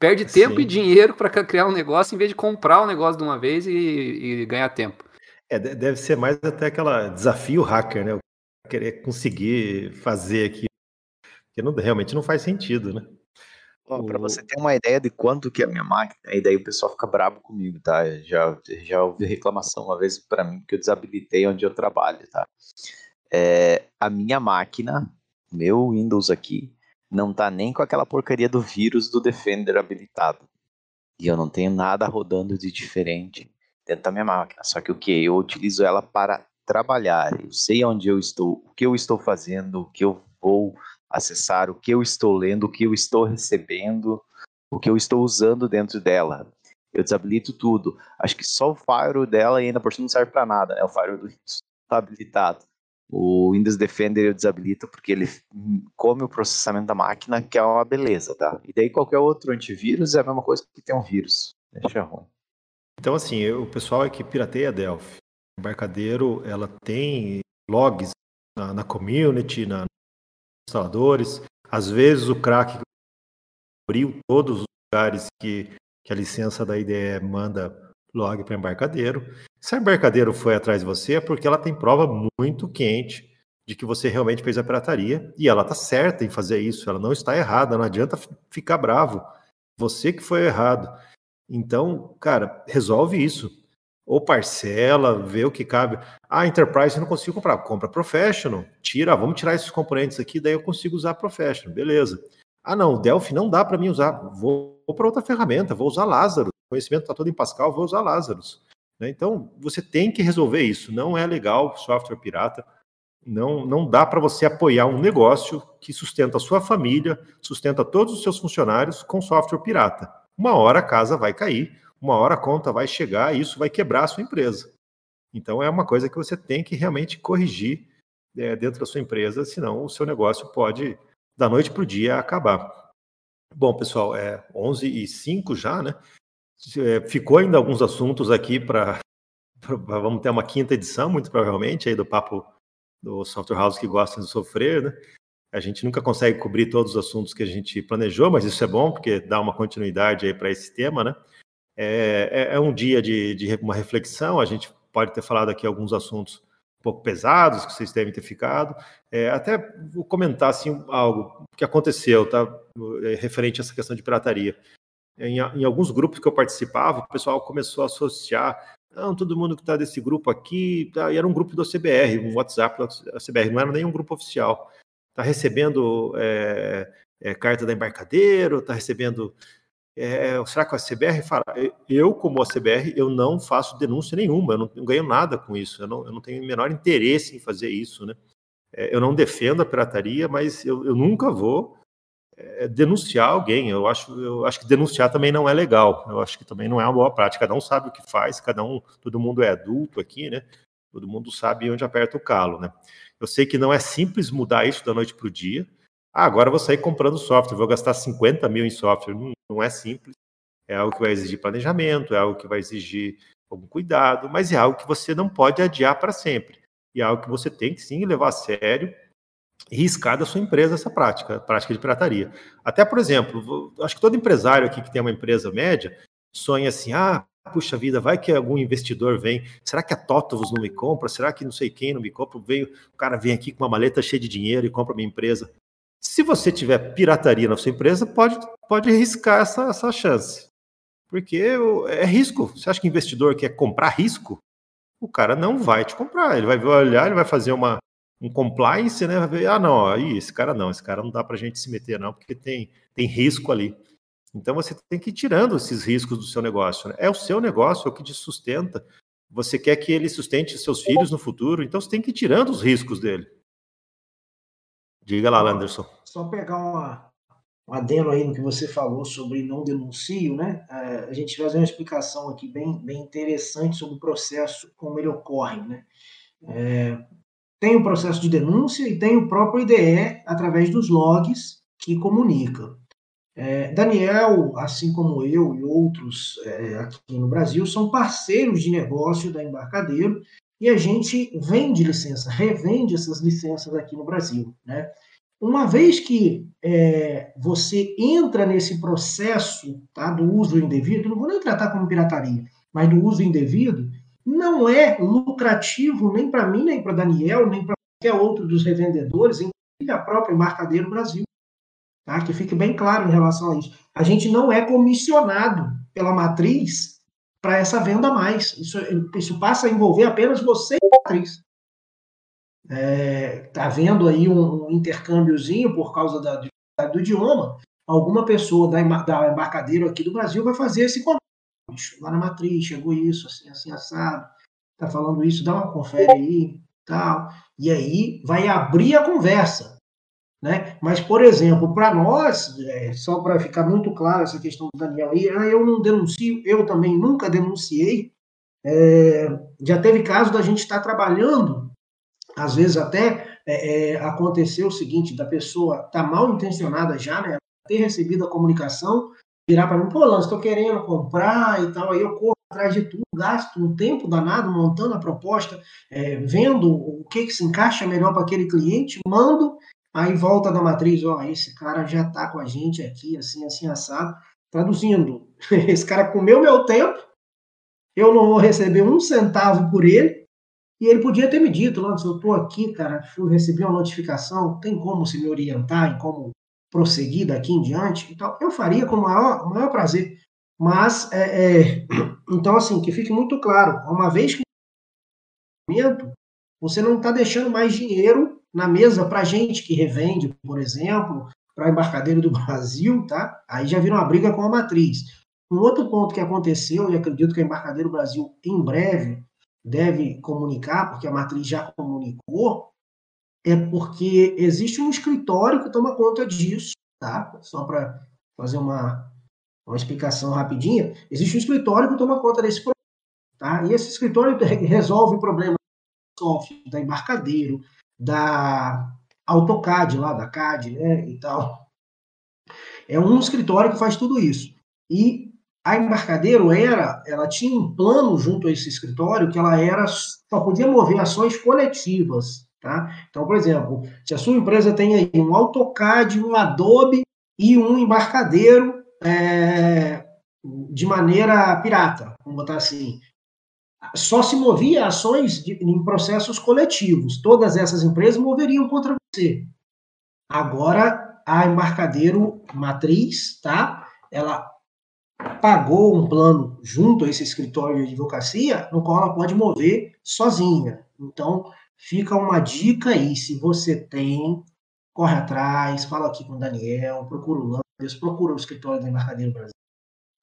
Perde tempo Sim. e dinheiro para criar um negócio em vez de comprar o um negócio de uma vez e, e, ganhar tempo. É, deve ser mais até aquela desafio hacker, né? Querer conseguir fazer aqui. Que não, realmente não faz sentido, né? Para você ter uma ideia de quanto que é a minha máquina, e daí o pessoal fica bravo comigo, tá? Já, já ouvi reclamação uma vez para mim que eu desabilitei onde eu trabalho, tá? É, a minha máquina, meu Windows aqui, não tá nem com aquela porcaria do vírus do Defender habilitado. E eu não tenho nada rodando de diferente dentro da minha máquina. Só que o que? Eu utilizo ela para trabalhar. Eu sei onde eu estou, o que eu estou fazendo, o que eu vou acessar, o que eu estou lendo, o que eu estou recebendo, o que eu estou usando dentro dela. eu desabilito tudo. Acho que só o firewall dela ainda por cima não serve para nada, né? O firewall do Windows habilitado. O Windows Defender eu desabilito porque ele come o processamento da máquina, que é uma beleza, tá? E daí qualquer outro antivírus é a mesma coisa que tem um vírus. Deixa ruim. Então, assim, o pessoal é que pirateia a Delphi. O embarcadeiro, ela tem logs na, na community, na instaladores. Às vezes o crack abriu todos os lugares que, que a licença da IDE manda log para embarcadeiro. Se a embarcadeiro foi atrás de você é porque ela tem prova muito quente de que você realmente fez a pirataria e ela está certa em fazer isso, ela não está errada, não adianta ficar bravo. Você que foi errado. Então, cara, resolve isso. Ou parcela, vê o que cabe. Ah, Enterprise eu não consigo comprar. Compra Professional. Tira, vamos tirar esses componentes aqui, daí eu consigo usar Professional. Beleza. Ah, não, Delphi não dá para mim usar. Vou, vou para outra ferramenta, vou usar Lázaro. Conhecimento está todo em Pascal, vou usar Lazarus. Né? Então, você tem que resolver isso. Não é legal software pirata. Não, não dá para você apoiar um negócio que sustenta a sua família, sustenta todos os seus funcionários com software pirata. Uma hora a casa vai cair, uma hora a conta vai chegar e isso vai quebrar a sua empresa. Então, é uma coisa que você tem que realmente corrigir é, dentro da sua empresa, senão o seu negócio pode, da noite para o dia, acabar. Bom, pessoal, é 11 e 5 já, né? É, ficou ainda alguns assuntos aqui para. Vamos ter uma quinta edição, muito provavelmente, aí do papo do Software House que gostam de sofrer, né? A gente nunca consegue cobrir todos os assuntos que a gente planejou, mas isso é bom, porque dá uma continuidade aí para esse tema, né? É, é, é um dia de, de, uma reflexão, a gente pode ter falado aqui alguns assuntos um pouco pesados, que vocês devem ter ficado. É, até vou comentar assim, algo que aconteceu, tá? É, referente a essa questão de pirataria em, em, alguns grupos que eu participava, o pessoal começou a associar, não, todo mundo que está desse grupo aqui, tá, e era um grupo do CBR, um WhatsApp da CBR, não era nenhum grupo oficial. Está recebendo é, é, carta da embarcadeiro, está recebendo. É, será que a CBR fala? Eu, como a CBR, eu não faço denúncia nenhuma, eu não, não ganho nada com isso, eu não, eu não, tenho o menor interesse em fazer isso, né? Eu não defendo a pirataria, mas eu, eu nunca vou é, denunciar alguém. Eu acho, eu acho que denunciar também não é legal. Eu acho que também não é uma boa prática. Cada um sabe o que faz, cada um, todo mundo é adulto aqui, né? Todo mundo sabe onde aperta o calo, né? Eu sei que não é simples mudar isso da noite para o dia. Ah, agora vou sair comprando software, vou gastar 50 mil em software. Não, não é simples. É algo que vai exigir planejamento, é algo que vai exigir algum cuidado, mas é algo que você não pode adiar para sempre. E é algo que você tem que sim levar a sério riscar da sua empresa essa prática, prática de pirataria. Até, por exemplo, acho que todo empresário aqui que tem uma empresa média sonha assim, ah, puxa vida, vai que algum investidor vem, será que a Totovos não me compra? Será que não sei quem não me compra? Veio, o cara vem aqui com uma maleta cheia de dinheiro e compra minha empresa. Se você tiver pirataria na sua empresa, pode, pode arriscar essa, essa chance. Porque é risco. Você acha que investidor quer comprar risco? O cara não vai te comprar. Ele vai olhar, ele vai fazer uma, um compliance, né? Vai ver, ah, não, aí esse cara não, esse cara não dá para a gente se meter, não, porque tem, tem risco ali. Então você tem que ir tirando esses riscos do seu negócio. Né? É o seu negócio, é o que te sustenta. Você quer que ele sustente seus filhos no futuro, então você tem que ir tirando os riscos dele. Diga lá, Landerson. Só pegar uma, um adendo aí no que você falou sobre não denuncio, né? É, a gente vai fazer uma explicação aqui bem, bem interessante sobre o processo, como ele ocorre, né? É, tem o processo de denúncia e tem o próprio IDE através dos logs que comunica. É, Daniel, assim como eu e outros é, aqui no Brasil, são parceiros de negócio da Embarcadeiro e a gente vende licença, revende essas licenças aqui no Brasil. Né? Uma vez que é, você entra nesse processo tá, do uso indevido, não vou nem tratar como pirataria, mas do uso indevido, não é lucrativo nem para mim, nem para Daniel, nem para qualquer outro dos revendedores, inclusive a própria Embarcadeiro Brasil. Tá? Que fique bem claro em relação a isso. A gente não é comissionado pela matriz para essa venda mais. Isso, isso passa a envolver apenas você e a matriz. Está é, tá havendo aí um, um, intercâmbiozinho por causa da do idioma. Alguma pessoa da, da aqui do Brasil vai fazer esse contato lá na matriz, chegou isso, assim, assim, assado, tá falando isso, dá uma confere aí, tal. E aí vai abrir a conversa. Né? Mas, por exemplo, para nós, é, só para ficar muito claro essa questão do Daniel aí, ah, eu não denuncio, eu também nunca denunciei. É, já teve caso da gente estar tá trabalhando, às vezes até é, é, aconteceu o seguinte, da pessoa estar tá mal intencionada já, né? Ter recebido a comunicação, virar para mim, pô, Lance, estou querendo comprar e tal, aí eu corro atrás de tudo, gasto um tempo danado montando a proposta, é, vendo o que, que se encaixa melhor para aquele cliente, mando, aí volta da matriz, ó, esse cara já está com a gente aqui, assim, assim, assado, traduzindo, esse cara comeu meu tempo, eu não vou receber um centavo por ele, e ele podia ter me dito, Lance, eu estou aqui, cara, fui receber uma notificação, tem como se me orientar em como prosseguir daqui em diante? Então, eu faria com o maior, maior prazer. Mas, é, é, então, assim, que fique muito claro, uma vez que você não está deixando mais dinheiro na mesa para gente que revende, por exemplo, para embarcadeiro do Brasil, tá? Aí já vira uma briga com a matriz. Um outro ponto que aconteceu, e acredito que a Embarcadeiro Brasil em breve deve comunicar, porque a matriz já comunicou, é porque existe um escritório que toma conta disso, tá? Só para fazer uma, uma explicação rapidinha, existe um escritório que toma conta desse problema. Tá? E esse escritório resolve o problema da embarcadeiro, da AutoCAD lá, da CAD né, e tal. É um escritório que faz tudo isso. E a embarcadeiro era, ela tinha um plano junto a esse escritório que ela era só podia mover ações coletivas, tá? Então, por exemplo, se a sua empresa tem aí um AutoCAD, um Adobe e um embarcadeiro, é, de maneira pirata, vamos botar assim. Só se movia ações de, em processos coletivos. Todas essas empresas moveriam contra você. Agora, a embarcadeiro matriz, tá? Ela pagou um plano junto a esse escritório de advocacia, no qual ela pode mover sozinha. Então, fica uma dica aí, se você tem, corre atrás, fala aqui com o Daniel, procura o eles procuram o escritório da Embarcadeiro Brasil.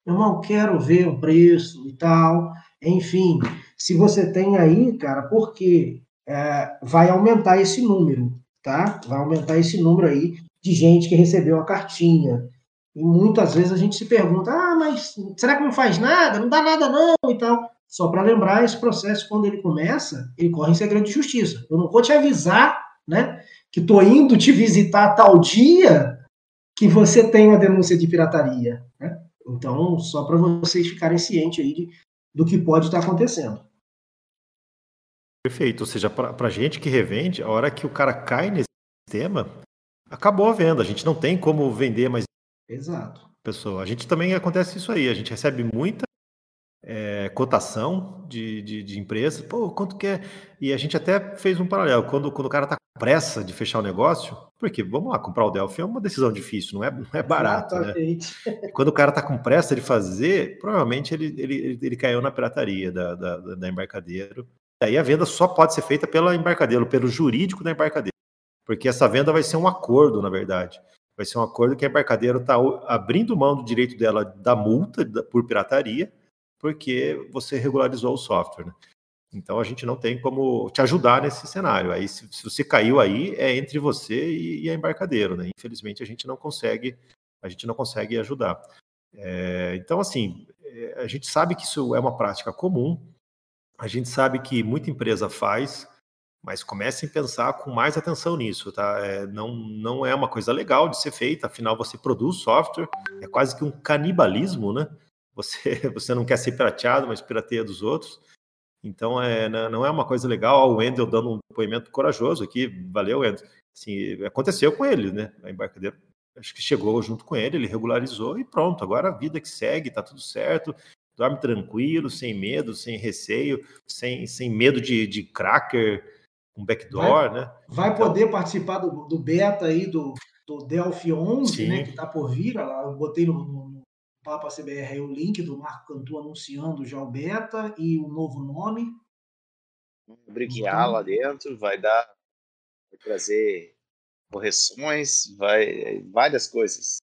Irmão, quero ver o preço e tal. Enfim, se você tem aí, cara, porque é, vai aumentar esse número, tá? Vai aumentar esse número aí de gente que recebeu a cartinha. E muitas vezes a gente se pergunta: ah, mas será que não faz nada? Não dá nada não e tal. Só para lembrar, esse processo, quando ele começa, ele corre em segredo de justiça. Eu não vou te avisar, né, que tô indo te visitar tal dia que você tem uma denúncia de pirataria. Né? Então, só para vocês ficarem cientes aí de, do que pode estar acontecendo. Perfeito. Ou seja, para a gente que revende, a hora que o cara cai nesse sistema, acabou a venda. A gente não tem como vender mais. Exato. Pessoa. A gente também acontece isso aí. A gente recebe muita é, cotação de, de, de empresas. Pô, quanto que é? E a gente até fez um paralelo. Quando, quando o cara está com pressa de fechar o negócio, porque, vamos lá, comprar o Delphi é uma decisão difícil, não é, não é barato, né? Quando o cara está com pressa de fazer, provavelmente ele, ele, ele caiu na pirataria da, da, da embarcadeiro. Aí a venda só pode ser feita pela embarcadeiro, pelo jurídico da embarcadeiro. Porque essa venda vai ser um acordo, na verdade. Vai ser um acordo que a embarcadeiro está abrindo mão do direito dela da multa por pirataria, porque você regularizou o software. Né? Então a gente não tem como te ajudar nesse cenário. Aí, se, se você caiu aí, é entre você e, e, a embarcadeiro, né? Infelizmente a gente não consegue, a gente não consegue ajudar. É, então, assim, é, a gente sabe que isso é uma prática comum, a gente sabe que muita empresa faz, mas comecem a pensar com mais atenção nisso, tá? É, não, não é uma coisa legal de ser feita, afinal você produz software, é quase que um canibalismo, né? Você, você não quer ser pirateado, mas pirateia dos outros. Então, é, né, não é uma coisa legal. O Wendel dando um depoimento corajoso aqui, valeu, Wendel. Assim, aconteceu com ele, né? A embarcadeira acho que chegou junto com ele, ele regularizou e pronto. Agora a vida que segue, tá tudo certo. Dorme tranquilo, sem medo, sem receio, sem, sem medo de, de cracker, um backdoor, vai, né? Vai então, poder participar do, do beta aí do, do Delphi 11, sim. né? Que tá por vir. Eu botei no, no Papa CBR aí o link do Marco Cantu anunciando já o beta e o novo nome. Briguear então, lá dentro, vai dar, vai trazer correções, vai várias coisas.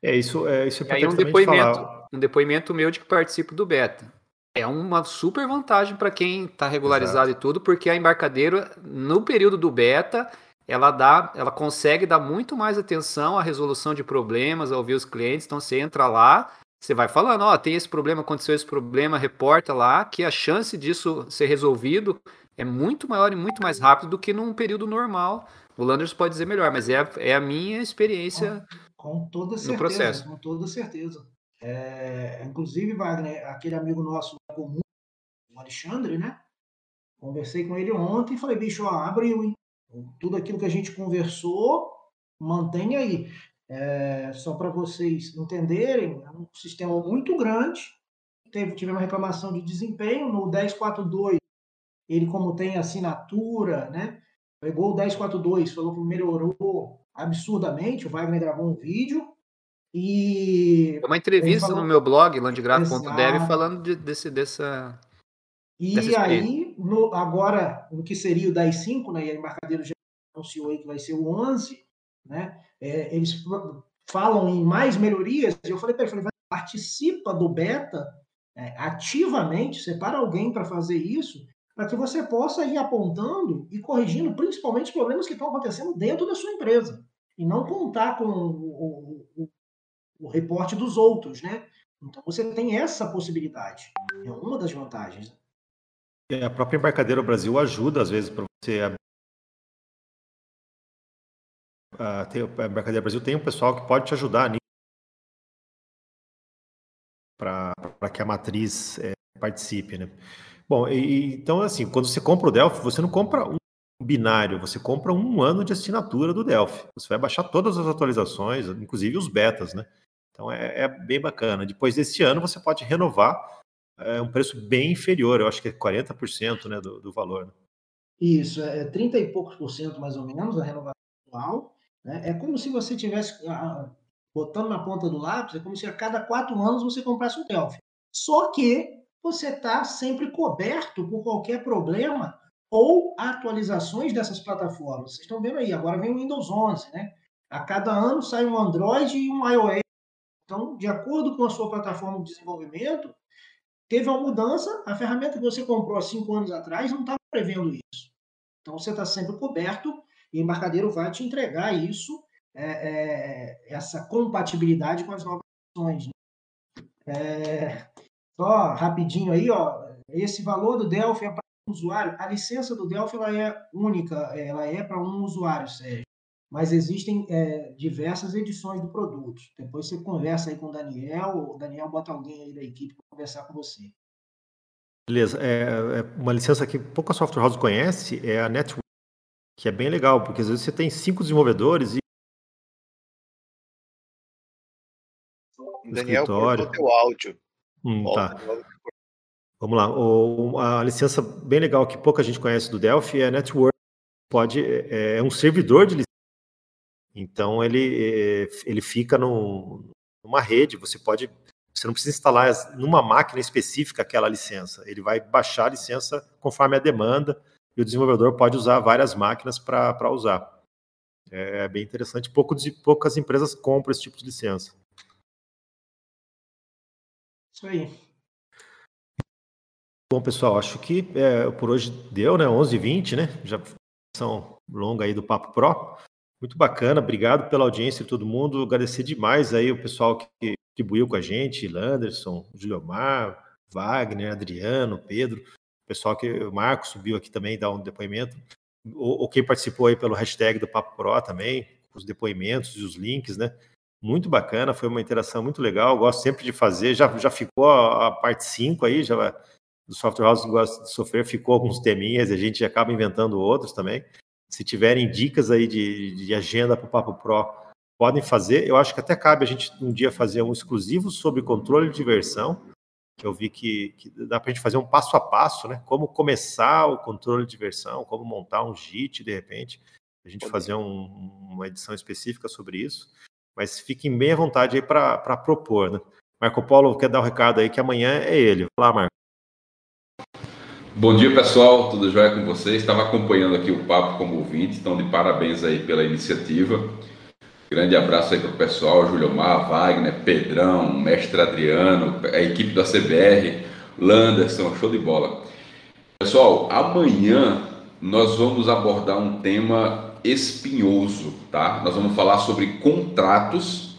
É isso, é isso é aí um depoimento, falar. um depoimento meu de que participo do beta. É uma super vantagem para quem está regularizado Exato. e tudo, porque a embarcadeira no período do beta ela dá, ela consegue dar muito mais atenção à resolução de problemas, a ouvir os clientes. Então você entra lá, você vai falando, ó, oh, tem esse problema, aconteceu esse problema, reporta lá, que a chance disso ser resolvido é muito maior e muito mais rápido do que num período normal. O Landers pode dizer melhor, mas é a, é a minha experiência com, com toda certeza, no processo. Com toda certeza. É, inclusive, Wagner, aquele amigo nosso comum, o Alexandre, né? Conversei com ele ontem e falei, bicho, ó, abriu, hein? Tudo aquilo que a gente conversou, mantenha aí. É, só para vocês entenderem, é um sistema muito grande. Teve, tivemos reclamação de desempenho no 1042. Ele, como tem assinatura, né? Pegou o 1042, falou que melhorou absurdamente. O Wagner gravou um vídeo. E. Uma entrevista falou... no meu blog, landgraf.dev, falando de, desse, dessa. E aí, no, agora, no que seria o 10.5, né, e a embarcadeiro já anunciou aí que vai ser o 11, né, é, eles falam em mais melhorias, eu falei para ele, falei, participa do beta é, ativamente, separa alguém para fazer isso, para que você possa ir apontando e corrigindo principalmente os problemas que estão acontecendo dentro da sua empresa, e não contar com o, o, o reporte dos outros, né? Então você tem essa possibilidade. É uma das vantagens. É, a própria Embarcadeira Brasil ajuda, às vezes, para você abrir. A, a Embarcadeira Brasil tem um pessoal que pode te ajudar para que a matriz é, participe, né? Bom, e, então, assim, quando você compra o Delphi, você não compra um binário, você compra um ano de assinatura do Delphi. Você vai baixar todas as atualizações, inclusive os betas, né? Então é, é bem bacana. Depois desse ano, você pode renovar é um preço bem inferior, eu acho que é 40% né, do, do valor. Né? Isso, é 30 e poucos por cento mais ou menos a renovação anual. Né? É como se você tivesse botando na ponta do lápis, é como se a cada quatro anos você comprasse um Delphi. Só que você está sempre coberto por qualquer problema ou atualizações dessas plataformas. Vocês estão vendo aí, agora vem o Windows 11, né? A cada ano sai um Android e um iOS. Então, de acordo com a sua plataforma de desenvolvimento, teve uma mudança, a ferramenta que você comprou há cinco anos atrás não estava prevendo isso. Então você está sempre coberto e o embarcadeiro vai te entregar isso, é, é, essa compatibilidade com as novas opções. Né? É, só rapidinho aí, ó, esse valor do Delphi é para um usuário. A licença do Delphi ela é única, ela é para um usuário, Sérgio mas existem é, diversas edições do produto. Depois você conversa aí com o Daniel, o Daniel bota alguém aí da equipe para conversar com você. Beleza. É, é uma licença que pouca software house conhece é a Network, que é bem legal, porque às vezes você tem cinco desenvolvedores e Daniel, cortou teu áudio. Hum, tá. Vamos lá. O, a licença bem legal que pouca gente conhece do Delphi é a Network. Pode, é, é um servidor de então ele, eh, ele fica numa rede, você pode. Você não precisa instalar numa máquina específica aquela licença. Ele vai baixar a licença conforme a demanda e o desenvolvedor pode usar várias máquinas para usar. É, é bem interessante. Pouco, poucas empresas compram esse tipo de licença. Isso aí. Bom, pessoal, acho que é, por hoje deu, né? 11h20, né? Já são longa aí do Papo Pro. Muito bacana, obrigado pela audiência de todo mundo. Agradecer demais aí o pessoal que contribuiu com a gente, Landerson, Juliomar, Wagner, Adriano, Pedro, pessoal que o Marco subiu aqui também dar um depoimento, ou, ou, quem participou aí pelo hashtag do Papo Pro também, os depoimentos e os links, né? Muito bacana, foi uma interação muito legal. Gosto sempre de fazer, já, já ficou a, a parte 5 aí, já do Software House Gosta de Sofrer, ficou alguns teminhas, a gente acaba inventando outros também. Se tiverem dicas aí de, de agenda para o Papo Pro, podem fazer. Eu acho que até cabe a gente um dia fazer um exclusivo sobre controle de versão, eu vi que, que dá para a gente fazer um passo a passo, né? Como começar o controle de versão, como montar um JIT, de repente, a gente fazer um, uma edição específica sobre isso. Mas fiquem bem à vontade aí para propor, né? Marco Polo quer dar o um recado aí que amanhã é ele. Olá, Marco. Bom dia pessoal, tudo jóia com vocês? Estava acompanhando aqui o papo como ouvinte, então de parabéns aí pela iniciativa. Grande abraço aí para o pessoal, Júlio Mar, Wagner, Pedrão, Mestre Adriano, a equipe da CBR, Landerson, show de bola. Pessoal, amanhã nós vamos abordar um tema espinhoso, tá? Nós vamos falar sobre contratos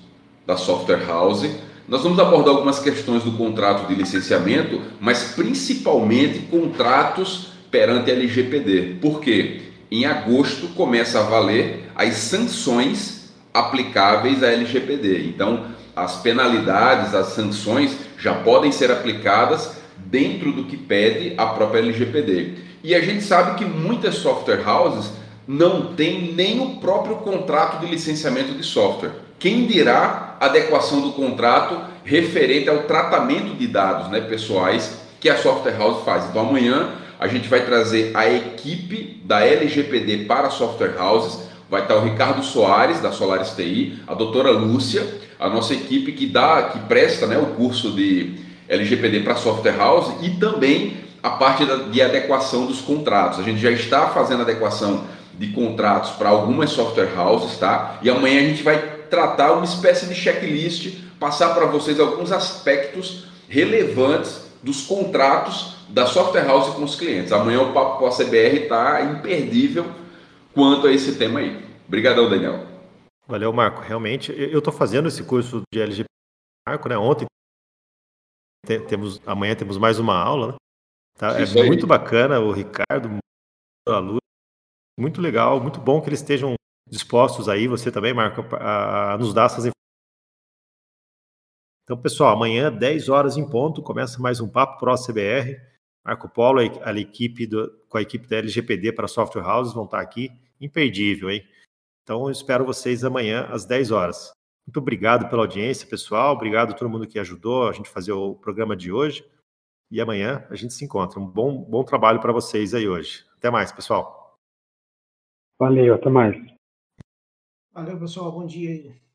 da software house. Nós vamos abordar algumas questões do contrato de licenciamento, mas principalmente contratos perante a LGPD. Por quê? Em agosto começa a valer as sanções aplicáveis à LGPD. Então, as penalidades, as sanções já podem ser aplicadas dentro do que pede a própria LGPD. E a gente sabe que muitas software houses não têm nem o próprio contrato de licenciamento de software. Quem dirá adequação do contrato referente ao tratamento de dados né, pessoais que a software house faz. Então amanhã a gente vai trazer a equipe da LGPD para software houses. Vai estar o Ricardo Soares da Solaris TI, a doutora Lúcia, a nossa equipe que dá, que presta né, o curso de LGPD para software house e também a parte de adequação dos contratos. A gente já está fazendo adequação de contratos para algumas software houses, tá? E amanhã a gente vai tratar uma espécie de checklist, passar para vocês alguns aspectos relevantes dos contratos da software house com os clientes. Amanhã o Papo com a CBR está imperdível quanto a esse tema aí. Obrigadão, Daniel. Valeu, Marco. Realmente, eu estou fazendo esse curso de LGPD, Marco, né? Ontem temos, amanhã temos mais uma aula, né? Tá? É muito bacana o Ricardo, a Lu, muito legal, muito bom que eles estejam dispostos aí, você também, Marco, a, a nos dar essas informações. Então, pessoal, amanhã, 10 horas em ponto, começa mais um Papo Pro CBR. Marco Polo, a, a equipe do, com a equipe da LGPD para Software Houses vão estar aqui, imperdível, hein? Então, eu espero vocês amanhã às 10 horas. Muito obrigado pela audiência, pessoal. Obrigado a todo mundo que ajudou a gente fazer o programa de hoje. E amanhã a gente se encontra. Um bom, bom trabalho para vocês aí hoje. Até mais, pessoal. Valeu, até mais. Valeu, pessoal. Bom dia aí.